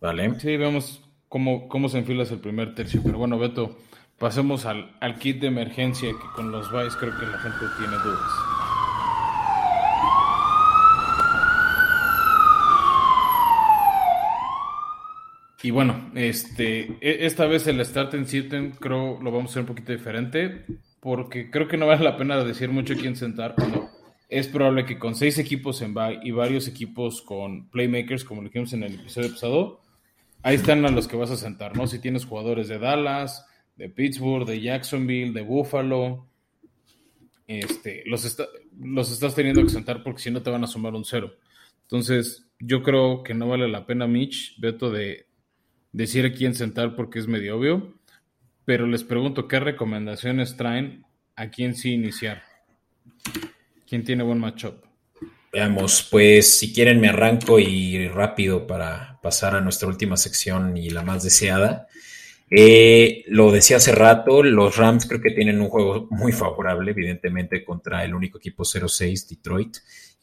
¿Vale? Sí, vemos cómo, cómo se enfila el primer tercio. Pero bueno, Beto, pasemos al, kit de emergencia que con los Vice creo que la gente tiene dudas. Y bueno, este, e, esta vez el Start en Sitten creo lo vamos a hacer un poquito diferente porque creo que no vale la pena decir mucho quién sentar cuando es probable que con seis equipos en bye y varios equipos con playmakers, como lo dijimos en el episodio pasado, ahí están a los que vas a sentar, ¿no? Si tienes jugadores de Dallas, de Pittsburgh, de Jacksonville, de Buffalo, este, los, los estás teniendo que sentar porque si no te van a sumar un cero. Entonces, yo creo que no vale la pena, Mitch, Beto, de decir a quién sentar porque es medio obvio pero les pregunto, ¿qué recomendaciones traen a quién sí iniciar? ¿Quién tiene buen matchup? Veamos, pues si quieren me arranco y rápido para pasar a nuestra última sección y la más deseada. Eh, lo decía hace rato, los Rams creo que tienen un juego muy favorable, evidentemente, contra el único equipo 0-6, Detroit.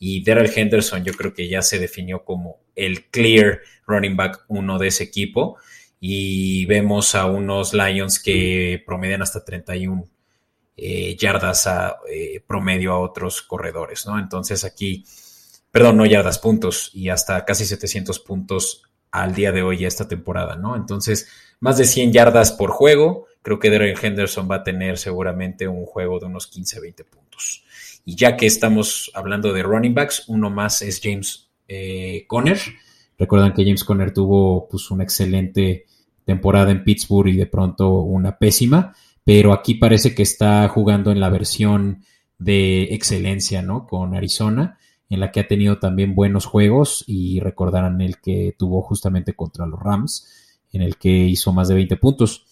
Y Daryl Henderson yo creo que ya se definió como el clear running back uno de ese equipo y vemos a unos Lions que promedian hasta 31 eh, yardas a, eh, promedio a otros corredores, ¿no? Entonces aquí, perdón, no yardas, puntos y hasta casi 700 puntos al día de hoy esta temporada, ¿no? Entonces, más de 100 yardas por juego. Creo que Darren Henderson va a tener seguramente un juego de unos 15, 20 puntos. Y ya que estamos hablando de running backs, uno más es James eh, Conner. Recuerdan que James Conner tuvo pues una excelente temporada en Pittsburgh y de pronto una pésima, pero aquí parece que está jugando en la versión de excelencia, ¿no? Con Arizona, en la que ha tenido también buenos juegos y recordarán el que tuvo justamente contra los Rams, en el que hizo más de 20 puntos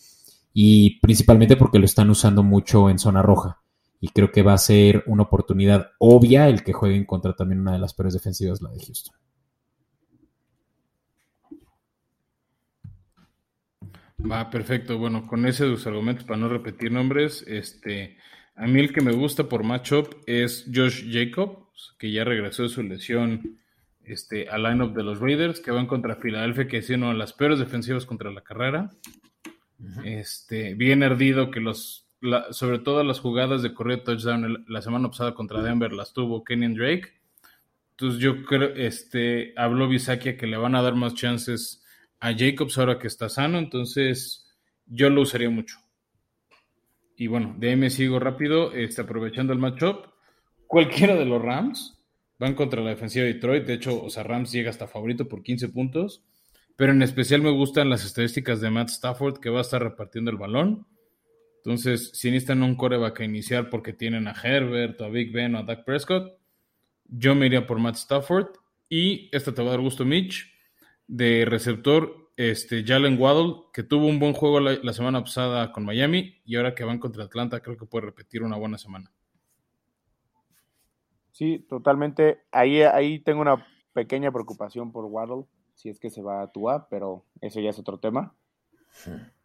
y principalmente porque lo están usando mucho en zona roja y creo que va a ser una oportunidad obvia el que jueguen contra también una de las peores defensivas, la de Houston. Va, perfecto. Bueno, con ese de los argumentos, para no repetir nombres, este, a mí el que me gusta por matchup es Josh Jacobs, que ya regresó de su lesión este, al line-up de los Raiders, que van contra Filadelfia, que es una de las peores defensivas contra la carrera. Este, bien ardido que los, sobre todo las jugadas de corrido touchdown la semana pasada contra Denver las tuvo Kenyon Drake. Entonces yo creo, este, habló Bisakia que le van a dar más chances a Jacobs ahora que está sano, entonces yo lo usaría mucho. Y bueno, de ahí me sigo rápido, este, aprovechando el matchup. Cualquiera de los Rams van contra la defensiva de Detroit. De hecho, o sea, Rams llega hasta favorito por 15 puntos. Pero en especial me gustan las estadísticas de Matt Stafford, que va a estar repartiendo el balón. Entonces, si necesitan un coreback a iniciar porque tienen a Herbert, a Big Ben o a Dak Prescott, yo me iría por Matt Stafford. Y esta te va a dar gusto, Mitch de receptor, este, Jalen Waddle, que tuvo un buen juego la, semana pasada con Miami y ahora que van contra Atlanta, creo que puede repetir una buena semana. Sí, totalmente. Ahí, ahí tengo una pequeña preocupación por Waddle, si es que se va a Tua, pero eso ya es otro tema.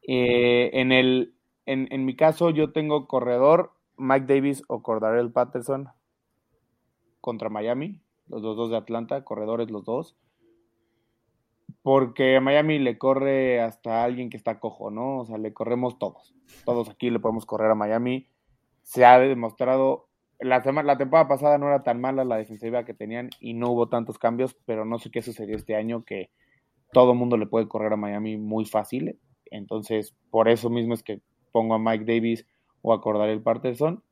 Eh, en, el, en, en, mi caso, yo tengo corredor Mike Davis o Cordarell Patterson contra Miami, los dos de Atlanta, corredores los dos porque a Miami le corre hasta alguien que está cojo, ¿no? O sea, le corremos todos. Todos aquí le podemos correr a Miami. Se ha demostrado, la, la temporada pasada no era tan mala la defensiva que tenían y no hubo tantos cambios, pero no sé qué sucedió este año que todo mundo le puede correr a Miami muy fácil. Entonces, por eso mismo es que pongo a Mike Davis o a el Patterson.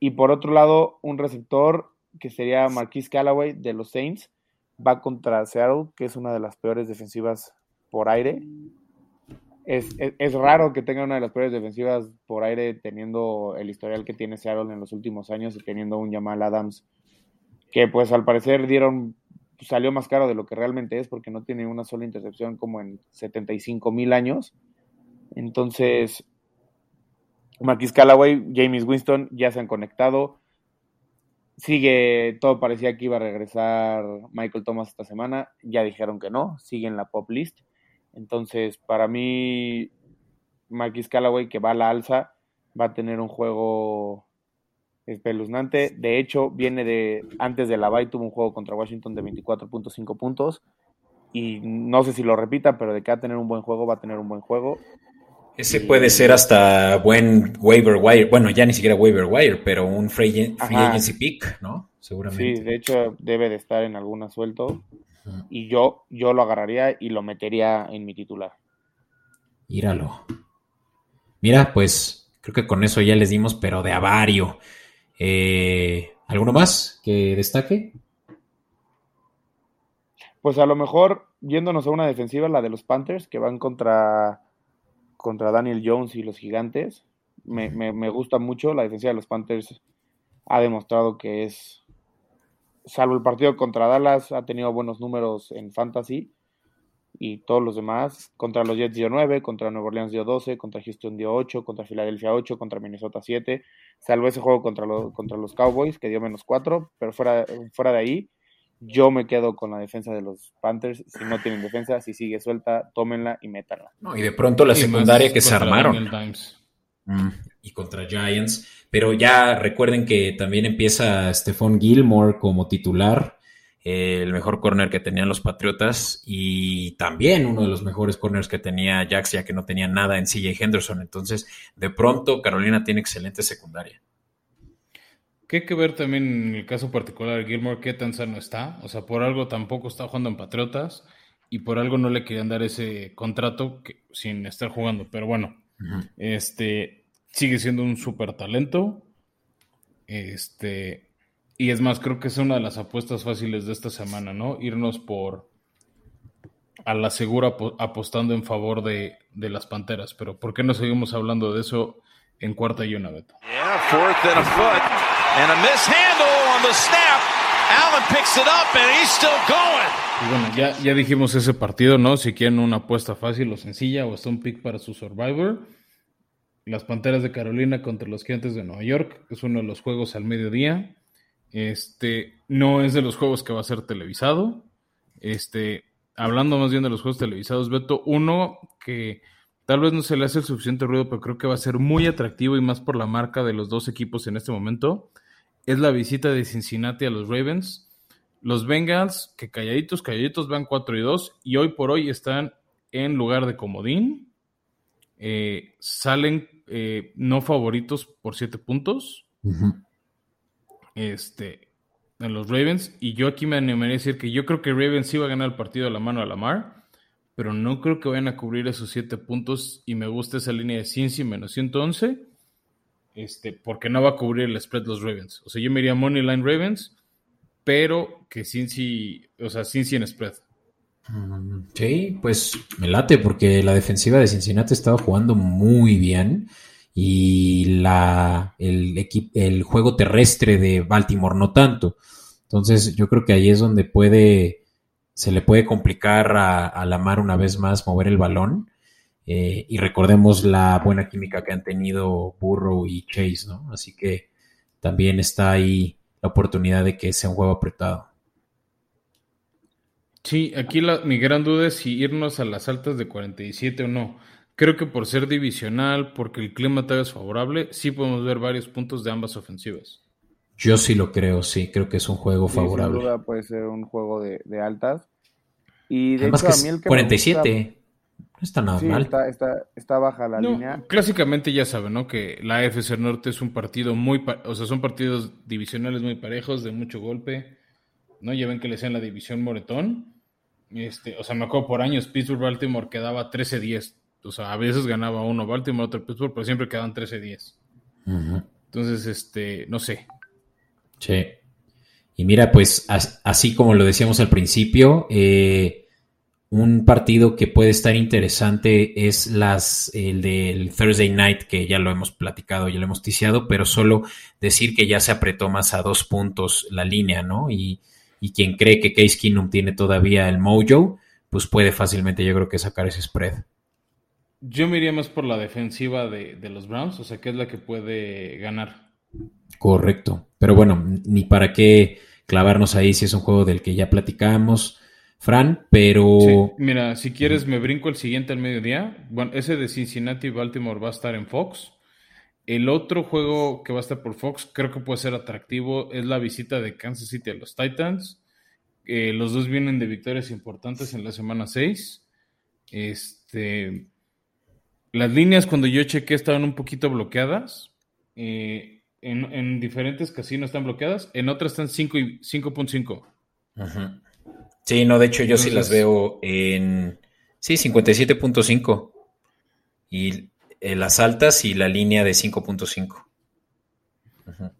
Y por otro lado, un receptor que sería Marquis Callaway de los Saints va contra Seattle, que es una de las peores defensivas por aire. Es, raro que tenga una de las peores defensivas por aire teniendo el historial que tiene Seattle en los últimos años y teniendo un Jamal Adams que pues al parecer dieron salió más caro de lo que realmente es porque no tiene una sola intercepción como en 75 mil años. Entonces, Marquis Callaway, James Winston ya se han conectado sigue, todo parecía que iba a regresar Michael Thomas esta semana, ya dijeron que no, sigue en la pop list. Entonces, para mí, Marquis Callaway, que va a la alza, va a tener un juego espeluznante. De hecho, viene de, antes de la bye, tuvo un juego contra Washington de 24.5 puntos. Y no sé si lo repita, pero de que va a tener un buen juego, va a tener un buen juego. Ese puede ser hasta buen waiver wire, bueno, ya ni siquiera waiver wire, pero un free, agency pick, ¿no? Seguramente. Sí, de hecho debe de estar en alguna suelto. Y yo, yo lo agarraría y lo metería en mi titular. Míralo. Mira, pues creo que con eso ya les dimos, pero de avario. Eh, ¿Alguno más que destaque? Pues a lo mejor, yéndonos a una defensiva, la de los Panthers, que van contra contra Daniel Jones y los Gigantes. Me, me, gusta mucho. La defensa de los Panthers ha demostrado que es, salvo el partido contra Dallas, ha tenido buenos números en fantasy. Y todos los demás, contra los Jets dio 9, contra Nueva Orleans dio 12, contra Houston dio 8, contra Filadelfia 8, contra Minnesota 7, salvo ese juego contra, los, contra los Cowboys que dio menos 4, pero fuera, fuera de ahí, yo me quedo con la defensa de los Panthers. Si no tienen defensa, si sigue suelta, tómenla y métanla. No, y de pronto la secundaria que se armaron. Mm, y contra Giants. Pero ya recuerden que también empieza Stephon Gilmore como titular. eh, el mejor corner que tenían los Patriotas y también uno de los mejores corners que tenía Jax, ya que no tenía nada en CJ Henderson. Entonces, de pronto, Carolina tiene excelente secundaria. ¿Qué hay que ver también en el caso particular de Gilmore, qué tan sano está. O sea, por algo tampoco está jugando en Patriotas y por algo no le querían dar ese contrato sin estar jugando. Pero bueno, este sigue siendo un súper talento. Este, y es más, creo que es una de las apuestas fáciles de esta semana, ¿no? Irnos por a la segura apostando en favor de, de, las Panteras. Pero ¿por qué no seguimos hablando de eso en cuarta y una, Beto? Yeah, fourth and a foot. And a mishandle on the snap. Allen picks it up and he's still going. Y bueno, ya, ya dijimos ese partido, ¿no? Si quieren una apuesta fácil o sencilla o hasta un pick para su Survivor. Las Panteras de Carolina contra los Gigantes de Nueva York. Es uno de los juegos al mediodía. Este, no es de los juegos que va a ser televisado. Este, hablando más bien de los juegos televisados, Beto, uno que tal vez no se le hace el suficiente ruido, pero creo que va a ser muy atractivo y más por la marca de los dos equipos en este momento, es la visita de Cincinnati a los Ravens. Los Bengals, que calladitos, calladitos van 4 y 2 y hoy por hoy están en lugar de comodín. Eh, salen eh, no favoritos por 7 puntos este, en los Ravens. Y yo aquí me animaría a decir que yo creo que Ravens sí va a ganar el partido de la mano a la mar, pero no creo que vayan a cubrir esos 7 puntos. Y me gusta esa línea de Cincy menos 111, este, porque no va a cubrir el spread los Ravens. O sea, yo me iría Moneyline Ravens, pero que Cincy, o sea, Cincy en spread. Sí, pues me late porque la defensiva de Cincinnati estaba jugando muy bien y la, el, el juego terrestre de Baltimore no tanto. Entonces yo creo que ahí es donde puede, se le puede complicar a, a Lamar una vez más mover el balón. Eh, y recordemos la buena química que han tenido Burrow y Chase, ¿no? Así que también está ahí la oportunidad de que sea un juego apretado. Sí, aquí la, mi gran duda es si irnos a las altas de 47 o no. Creo que por ser divisional, porque el clima tal es favorable, sí podemos ver varios puntos de ambas ofensivas. Yo sí lo creo, sí, creo que es un juego favorable. Sin duda puede ser un juego de, altas. Y de hecho, a mí el que 47. no está nada mal. Está, baja la línea. Clásicamente ya saben, ¿no? Que la AFC Norte es un partido muy, o sea, son partidos divisionales muy parejos, de mucho golpe. ¿No? Ya ven que le sean la división Moretón. Este, o sea, me acuerdo por años Pittsburgh Baltimore quedaba 13-10 o sea, a veces ganaba uno Baltimore, otro Pittsburgh, pero siempre quedaban 13-10. Entonces, este, no sé. Sí. Y mira, pues así como lo decíamos al principio, eh, un partido que puede estar interesante es las, el del Thursday Night, que ya lo hemos platicado, ya lo hemos ticiado, pero solo decir que ya se apretó más a dos puntos la línea, ¿no? Y, y quien cree que Case Keenum tiene todavía el mojo, pues puede fácilmente, yo creo que sacar ese spread. Yo me iría más por la defensiva de, los Browns, o sea, que es la que puede ganar. Correcto. Pero bueno, ni para qué clavarnos ahí si es un juego del que ya platicamos, Fran, pero... mira, si quieres me brinco el siguiente al mediodía. Bueno, ese de Cincinnati y Baltimore va a estar en Fox. El otro juego que va a estar por Fox, creo que puede ser atractivo, es la visita de Kansas City a los Titans. Eh, los dos vienen de victorias importantes en la semana 6. Este, las líneas cuando yo chequé estaban un poquito bloqueadas. Eh, en, diferentes casinos están bloqueadas, en otras están 5.5. Sí, no, de hecho yo sí las veo en... Sí, 57.5. Y eh, las altas y la línea de 5.5.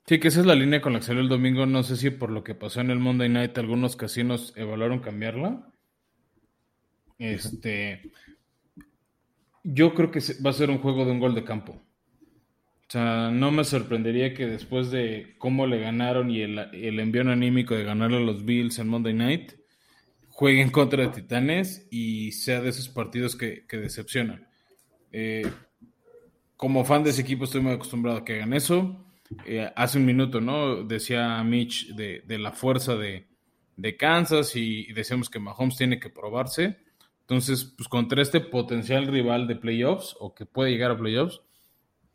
Sí, que esa es la línea con la que salió el domingo. No sé si por lo que pasó en el Monday Night algunos casinos evaluaron cambiarla. Este, yo creo que va a ser un juego de un gol de campo. O sea, no me sorprendería que después de cómo le ganaron y el, el envío anímico de ganarle a los Bills en Monday Night, jueguen contra de Titanes y sea de esos partidos que, decepcionan. Eh, como fan de ese equipo estoy muy acostumbrado a que hagan eso. Eh, hace un minuto, ¿no? Decía Mitch de, la fuerza de, Kansas y, y decíamos que Mahomes tiene que probarse. Entonces, pues contra este potencial rival de playoffs o que puede llegar a playoffs,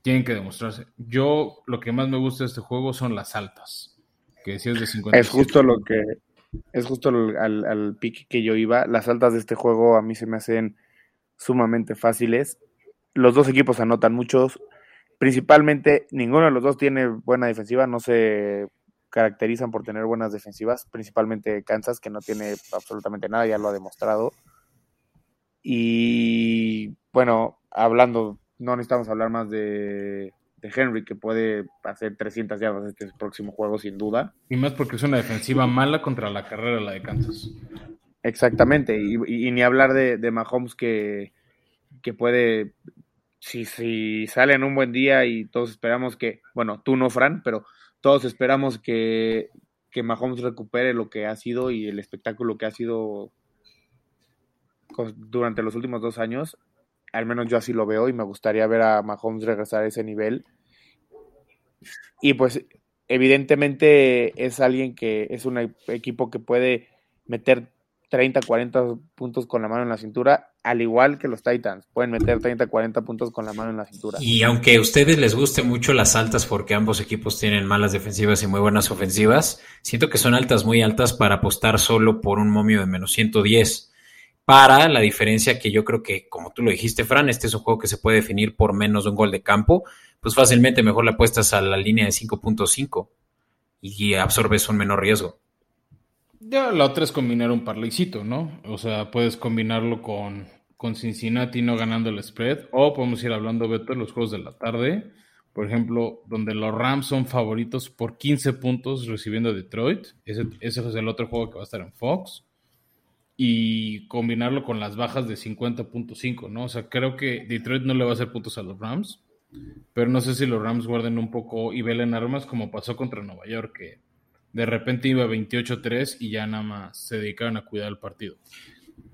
tienen que demostrarse. Yo lo que más me gusta de este juego son las altas, que es de 50. Es justo lo que es justo al, al, al pick que yo iba. Las altas de este juego a mí se me hacen sumamente fáciles. Los dos equipos anotan muchos. Principalmente, ninguno de los dos tiene buena defensiva. No se caracterizan por tener buenas defensivas. Principalmente Kansas, que no tiene absolutamente nada, ya lo ha demostrado. Y bueno, hablando, no necesitamos hablar más de, de Henry, que puede hacer 300 yardas este próximo juego, sin duda. Y más porque es una defensiva mala contra la carrera, la de Kansas. Exactamente, y, y- y ni hablar de, de Mahomes que, que puede, si, si sale en un buen día y todos esperamos que, bueno, tú no, Fran, pero todos esperamos que, que Mahomes recupere lo que ha sido y el espectáculo que ha sido durante los últimos dos años. Al menos yo así lo veo y me gustaría ver a Mahomes regresar a ese nivel. Y pues evidentemente es alguien que es un equipo que puede meter 30, 40 puntos con la mano en la cintura, al igual que los Titans. Pueden meter 30, 40 puntos con la mano en la cintura. Y aunque a ustedes les guste mucho las altas porque ambos equipos tienen malas defensivas y muy buenas ofensivas, siento que son altas muy altas para apostar solo por un momio de menos 110. Para la diferencia que yo creo que, como tú lo dijiste, Fran, este es un juego que se puede definir por menos de un gol de campo, pues fácilmente mejor le apuestas a la línea de 5.5 y absorbes un menor riesgo. Ya la otra es combinar un parlaycito, ¿no? O sea, puedes combinarlo con, con Cincinnati no ganando el spread, o podemos ir hablando, Beto, de los juegos de la tarde, por ejemplo, donde los Rams son favoritos por 15 puntos recibiendo a Detroit. Ese, ese es el otro juego que va a estar en Fox. Y combinarlo con las bajas de 50.5, ¿no? O sea, creo que Detroit no le va a hacer puntos a los Rams, pero no sé si los Rams guarden un poco y velen armas como pasó contra Nueva York, que de repente iba 28-3 y ya nada más se dedicaron a cuidar el partido.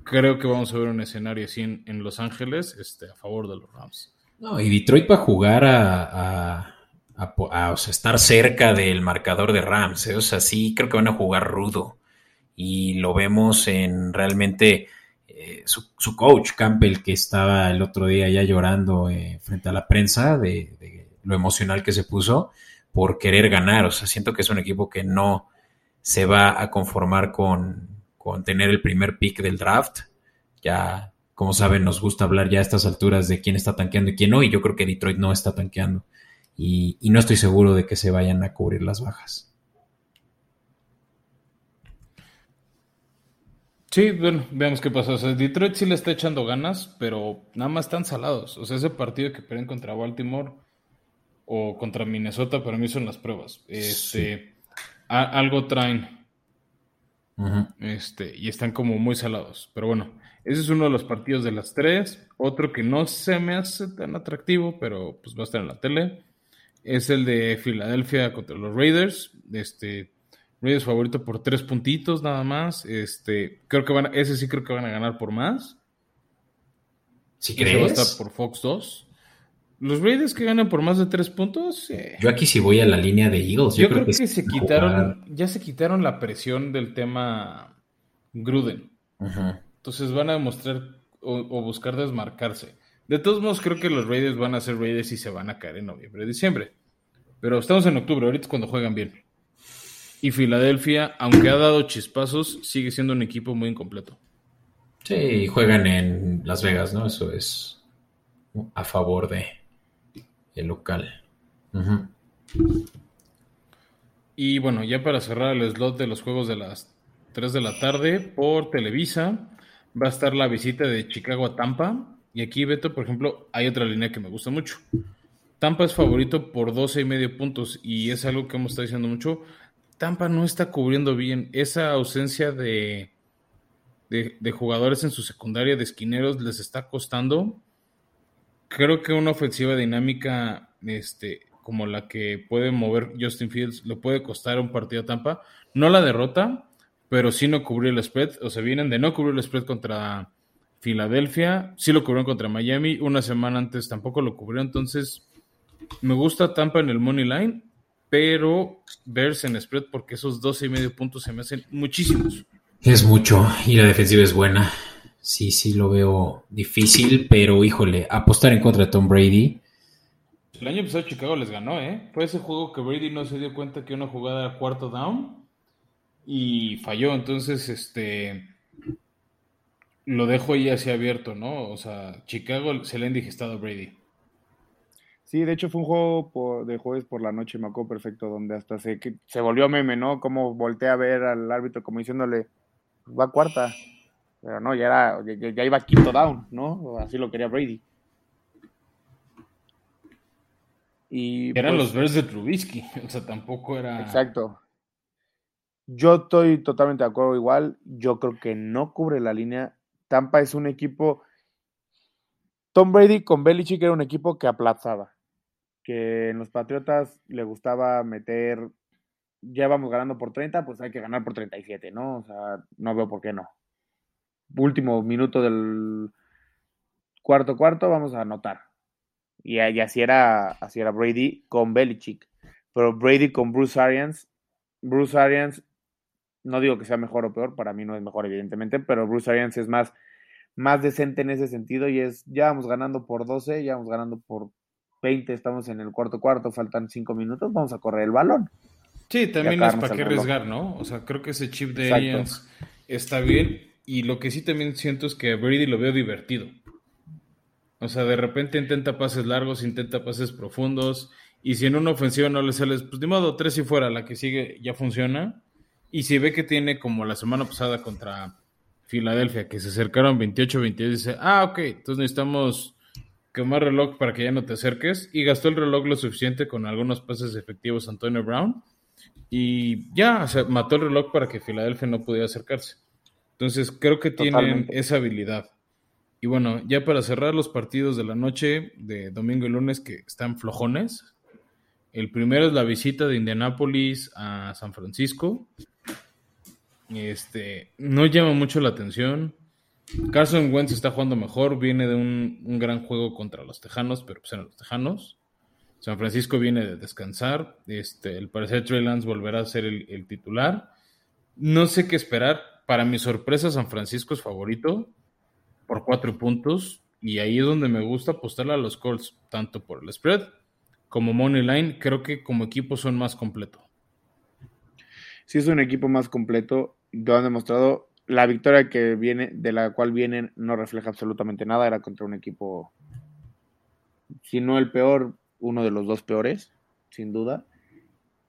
Creo que vamos a ver un escenario así en, en Los Ángeles este, a favor de los Rams. No, y Detroit va a jugar a, a, o sea, estar cerca del marcador de Rams. ¿eh? O sea, sí, creo que van a jugar rudo. Y lo vemos en realmente eh, su, coach, Campbell, que estaba el otro día ya llorando eh, frente a la prensa de, lo emocional que se puso por querer ganar. O sea, siento que es un equipo que no se va a conformar con, con tener el primer pick del draft. Ya como saben, nos gusta hablar ya a estas alturas de quién está tanqueando y quién no, y yo creo que Detroit no está tanqueando. Y, no estoy seguro de que se vayan a cubrir las bajas. Sí, bueno, veamos qué pasa. O sea, Detroit sí le está echando ganas, pero nada más están salados. O sea, ese partido que pierden contra Baltimore o contra Minnesota para mí son las pruebas. Este, sí. a, algo traen. Uh -huh. Este, y están como muy salados. Pero bueno, ese es uno de los partidos de las tres. Otro que no se me hace tan atractivo, pero pues va a estar en la tele. Es el de Filadelfia contra los Raiders. Este, Raiders favorito por tres puntitos nada más. Este, creo que van, a, ese sí creo que van a ganar por más. ¿Sí ese crees? va a estar por Fox 2. Los Raiders que ganan por más de tres puntos. Eh. Yo aquí sí voy a la línea de Eagles. Yo, Yo creo, creo, que, que se quitaron, ya se quitaron la presión del tema Gruden. Uh -huh. Entonces van a demostrar o, o, buscar desmarcarse. De todos modos, creo que los Raiders van a ser Raiders y se van a caer en noviembre, diciembre. Pero estamos en octubre, ahorita es cuando juegan bien. Y Filadelfia, aunque ha dado chispazos, sigue siendo un equipo muy incompleto. Sí, juegan en Las Vegas, ¿no? Eso es a favor de el local. Uh -huh. Y bueno, ya para cerrar el slot de los juegos de las 3 de la tarde por Televisa, va a estar la visita de Chicago a Tampa. Y aquí, Beto, por ejemplo, hay otra línea que me gusta mucho. Tampa es favorito por 12 y medio puntos y es algo que hemos estado diciendo mucho. Tampa no está cubriendo bien esa ausencia de, de, jugadores en su secundaria de esquineros les está costando. Creo que una ofensiva dinámica este, como la que puede mover Justin Fields le puede costar un partido a Tampa. No la derrota, pero sí no cubrir el spread. O sea, vienen de no cubrir el spread contra Filadelfia, sí lo cubrieron contra Miami. Una semana antes tampoco lo cubrieron. Entonces, me gusta Tampa en el money line pero verse en spread porque esos 12 y medio puntos se me hacen muchísimos. Es mucho y la defensiva es buena. Sí, sí lo veo difícil, pero híjole, apostar en contra de Tom Brady. El año pasado Chicago les ganó, ¿eh? Fue ese juego que Brady no se dio cuenta que una jugada era cuarto down y falló. Entonces, este lo dejo ahí así abierto, ¿no? O sea, Chicago se le ha indigestado a Brady. Sí, de hecho fue un juego de jueves por la noche, me acuerdo perfecto, donde hasta se, se volvió meme, ¿no? Como volteé a ver al árbitro como diciéndole, va cuarta. Pero no, ya era, ya, iba quinto down, ¿no? Así lo quería Brady. Y eran pues los Bears de Trubisky, o sea, tampoco era. Exacto. Yo estoy totalmente de acuerdo igual. Yo creo que no cubre la línea. Tampa es un equipo. Tom Brady con Belichick era un equipo que aplazaba que en los Patriotas le gustaba meter, ya vamos ganando por 30, pues hay que ganar por 37, ¿no? O sea, no veo por qué no. Último minuto del cuarto cuarto, vamos a anotar. Y, así, era, así era Brady con Belichick. Pero Brady con Bruce Arians, Bruce Arians, no digo que sea mejor o peor, para mí no es mejor, evidentemente, pero Bruce Arians es más, más decente en ese sentido y es, ya vamos ganando por 12, ya vamos ganando por 20, estamos en el cuarto cuarto, faltan 5 minutos, vamos a correr el balón. Sí, también es para qué arriesgar, ¿no? O sea, creo que ese chip de Aliens está bien. Y lo que sí también siento es que Brady lo veo divertido. O sea, de repente intenta pases largos, intenta pases profundos. Y si en una ofensiva no le sales, pues de modo, tres y fuera, la que sigue ya funciona. Y si ve que tiene como la semana pasada contra Filadelfia, que se acercaron 28-22, dice, ah, ok, entonces necesitamos quemar reloj para que ya no te acerques y gastó el reloj lo suficiente con algunos pases efectivos Antonio Brown y ya, o mató el reloj para que Filadelfia no pudiera acercarse. Entonces creo que tienen esa habilidad. Y bueno, ya para cerrar los partidos de la noche de domingo y lunes que están flojones. El primero es la visita de Indianápolis a San Francisco. Este, no llama mucho la atención. Carson Wentz está jugando mejor, viene de un, gran juego contra los Tejanos, pero pues eran los Tejanos. San Francisco viene de descansar. Este, el parecer Trey Lance volverá a ser el, titular. No sé qué esperar. Para mi sorpresa, San Francisco es favorito por cuatro puntos. Y ahí es donde me gusta apostarle a los Colts, tanto por el spread como Money Line. Creo que como equipo son más completo. Sí, es un equipo más completo. Lo han demostrado la victoria que viene, de la cual vienen, no refleja absolutamente nada. Era contra un equipo, si no el peor, uno de los dos peores, sin duda.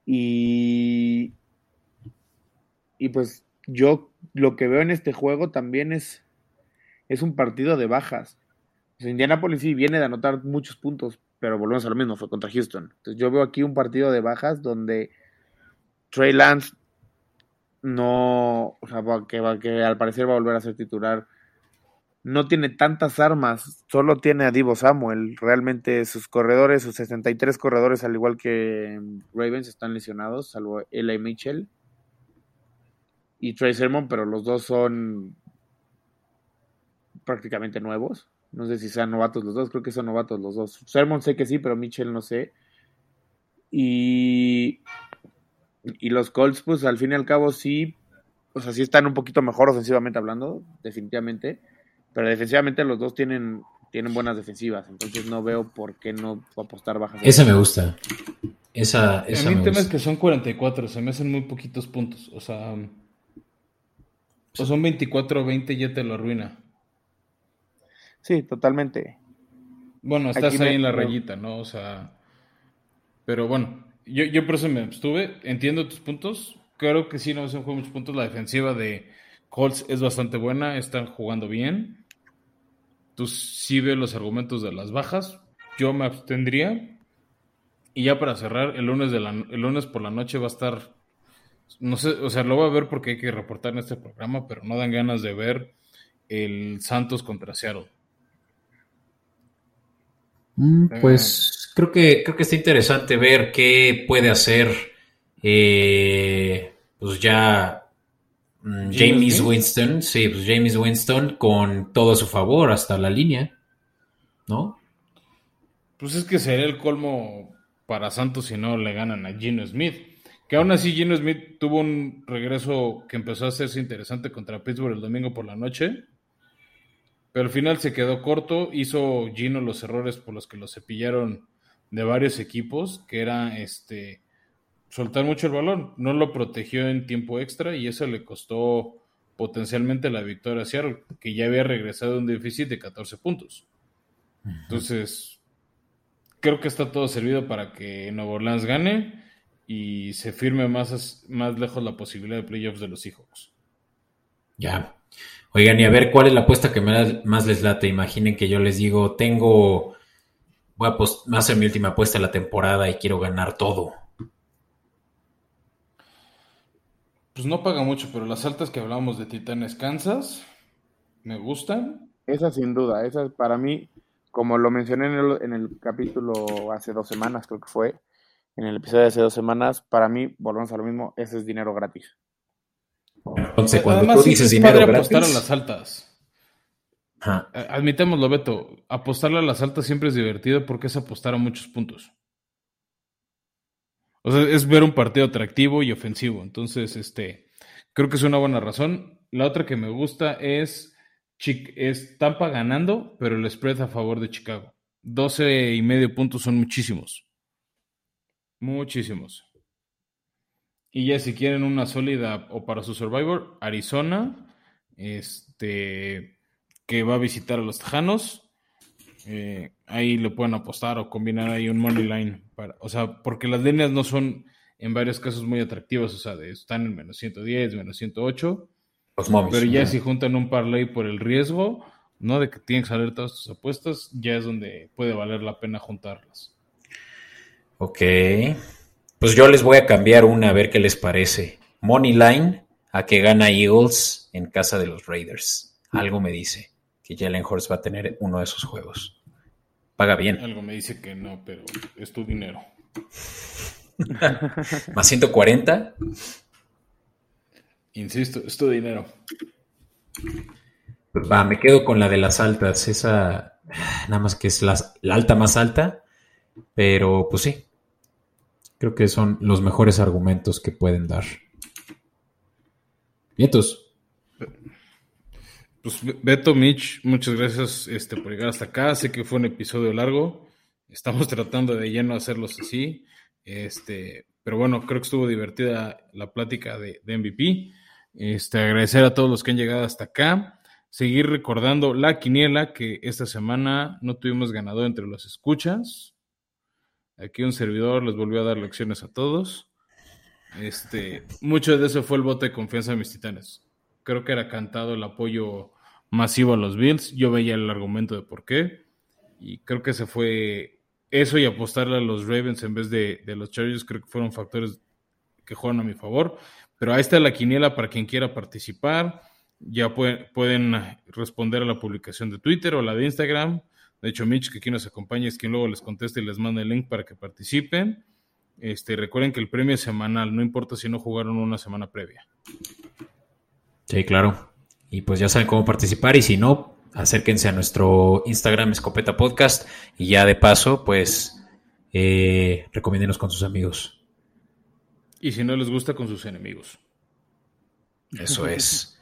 Y, y pues yo lo que veo en este juego también es, es un partido de bajas. Indianapolis sí viene de anotar muchos puntos, pero volvemos a lo mismo, fue contra Houston. Entonces yo veo aquí un partido de bajas donde Trey Lance no, o sea, que, que al parecer va a volver a ser titular. No tiene tantas armas, solo tiene a Divo Samuel. Realmente sus corredores, sus 63 corredores, al igual que Ravens, están lesionados, salvo Eli Mitchell y Trey Sermon, pero los dos son prácticamente nuevos. No sé si sean novatos los dos, creo que son novatos los dos. Sermon sé que sí, pero Mitchell no sé. Y y los Colts, pues al fin y al cabo sí, o sea, sí están un poquito mejor ofensivamente hablando, definitivamente, pero defensivamente los dos tienen, tienen buenas defensivas, entonces no veo por qué no apostar bajas. Esa me gusta. Esa, esa a mí el tema es que son 44, se me hacen muy poquitos puntos, o sea, o son 24 o 20 ya te lo arruina. Sí, totalmente. Bueno, estás ahí en la rayita, ¿no? O sea, pero bueno, yo, yo por eso me abstuve. Entiendo tus puntos. Creo que sí, no se juego muchos puntos. La defensiva de Colts es bastante buena. Están jugando bien. Tú sí ves los argumentos de las bajas. Yo me abstendría. Y ya para cerrar, el lunes, de la, el lunes por la noche va a estar. No sé, o sea, lo voy a ver porque hay que reportar en este programa, pero no dan ganas de ver el Santos contra Seattle. Mm, pues creo que, creo que está interesante ver qué puede hacer eh, pues ya mm, James Winston, sí, pues James Winston con todo a su favor hasta la línea, ¿no? Pues es que sería el colmo para Santos si no le ganan a Gino Smith. Que aún así Gino Smith tuvo un regreso que empezó a hacerse interesante contra Pittsburgh el domingo por la noche. Pero al final se quedó corto, hizo Gino los errores por los que lo cepillaron de varios equipos, que era este soltar mucho el balón. No lo protegió en tiempo extra y eso le costó potencialmente la victoria a Seattle, que ya había regresado a un déficit de 14 puntos. Entonces, creo que está todo servido para que Nueva Orleans gane y se firme más, más lejos la posibilidad de playoffs de los Seahawks. Ya. Oigan, y a ver, ¿cuál es la apuesta que más les late? Imaginen que yo les digo, tengo, voy a, hacer mi última apuesta de la temporada y quiero ganar todo. Pues no paga mucho, pero las altas que hablamos de Titanes Kansas me gustan. Esa sin duda, esa para mí, como lo mencioné en el, en el capítulo hace dos semanas, creo que fue, en el episodio de hace dos semanas, para mí, volvemos a lo mismo, ese es dinero gratis. Entonces, cuando tú dices dinero gratis... apostar a las altas. Admitémoslo, Beto, apostarle a las altas siempre es divertido porque es apostar a muchos puntos. O sea, es ver un partido atractivo y ofensivo. Entonces, este, creo que es una buena razón. La otra que me gusta es, es Tampa ganando, pero el spread a favor de Chicago. 12 y medio puntos son muchísimos. Muchísimos. Y ya si quieren una sólida o para su Survivor, Arizona, este, que va a visitar a los Tejanos. Eh, ahí lo pueden apostar o combinar ahí un money line. Para, o sea, porque las líneas no son en varios casos muy atractivas. O sea, están en menos 110, menos 108. Los pero ya si juntan un parlay por el riesgo, ¿no? De que tienen que salir todas tus apuestas, ya es donde puede valer la pena juntarlas. Ok. Pues yo les voy a cambiar una a ver qué les parece. Money line a que gana Eagles en casa de los Raiders. Algo me dice que Jalen Hurts va a tener uno de esos juegos. Paga bien. Algo me dice que no, pero es tu dinero. Más 140. Insisto, es tu dinero. Va, me quedo con la de las altas. Esa, nada más que es la, alta más alta. Pero pues sí. Creo que son los mejores argumentos que pueden dar. Vientos. Pues Beto, Mitch, muchas gracias este, por llegar hasta acá. Sé que fue un episodio largo. Estamos tratando de lleno hacerlos así. Este, pero bueno, creo que estuvo divertida la plática de, MVP. Este, agradecer a todos los que han llegado hasta acá. Seguir recordando la quiniela que esta semana no tuvimos ganador entre los escuchas. Aquí un servidor les volvió a dar lecciones a todos. Este, mucho de eso fue el voto de confianza de mis titanes. Creo que era cantado el apoyo masivo a los Bills. Yo veía el argumento de por qué. Y creo que se fue eso y apostarle a los Ravens en vez de, los Chargers. Creo que fueron factores que juegan a mi favor. Pero ahí está la quiniela para quien quiera participar. Ya pueden responder a la publicación de Twitter o la de Instagram. De hecho, Mitch, que aquí nos acompaña, es quien luego les conteste y les manda el link para que participen. Este, recuerden que el premio es semanal, no importa si no jugaron una semana previa. Sí, claro. Y pues ya saben cómo participar y si no, acérquense a nuestro Instagram Escopeta Podcast y ya de paso, pues eh, recomiéndenos con sus amigos. Y si no les gusta, con sus enemigos. Eso es.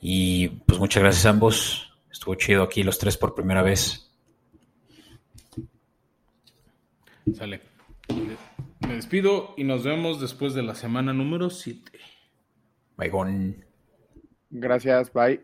Y pues muchas gracias a ambos. Estuvo chido aquí los tres por primera vez. Sale. Me despido y nos vemos después de la semana número 7. Bye. Gracias, bye.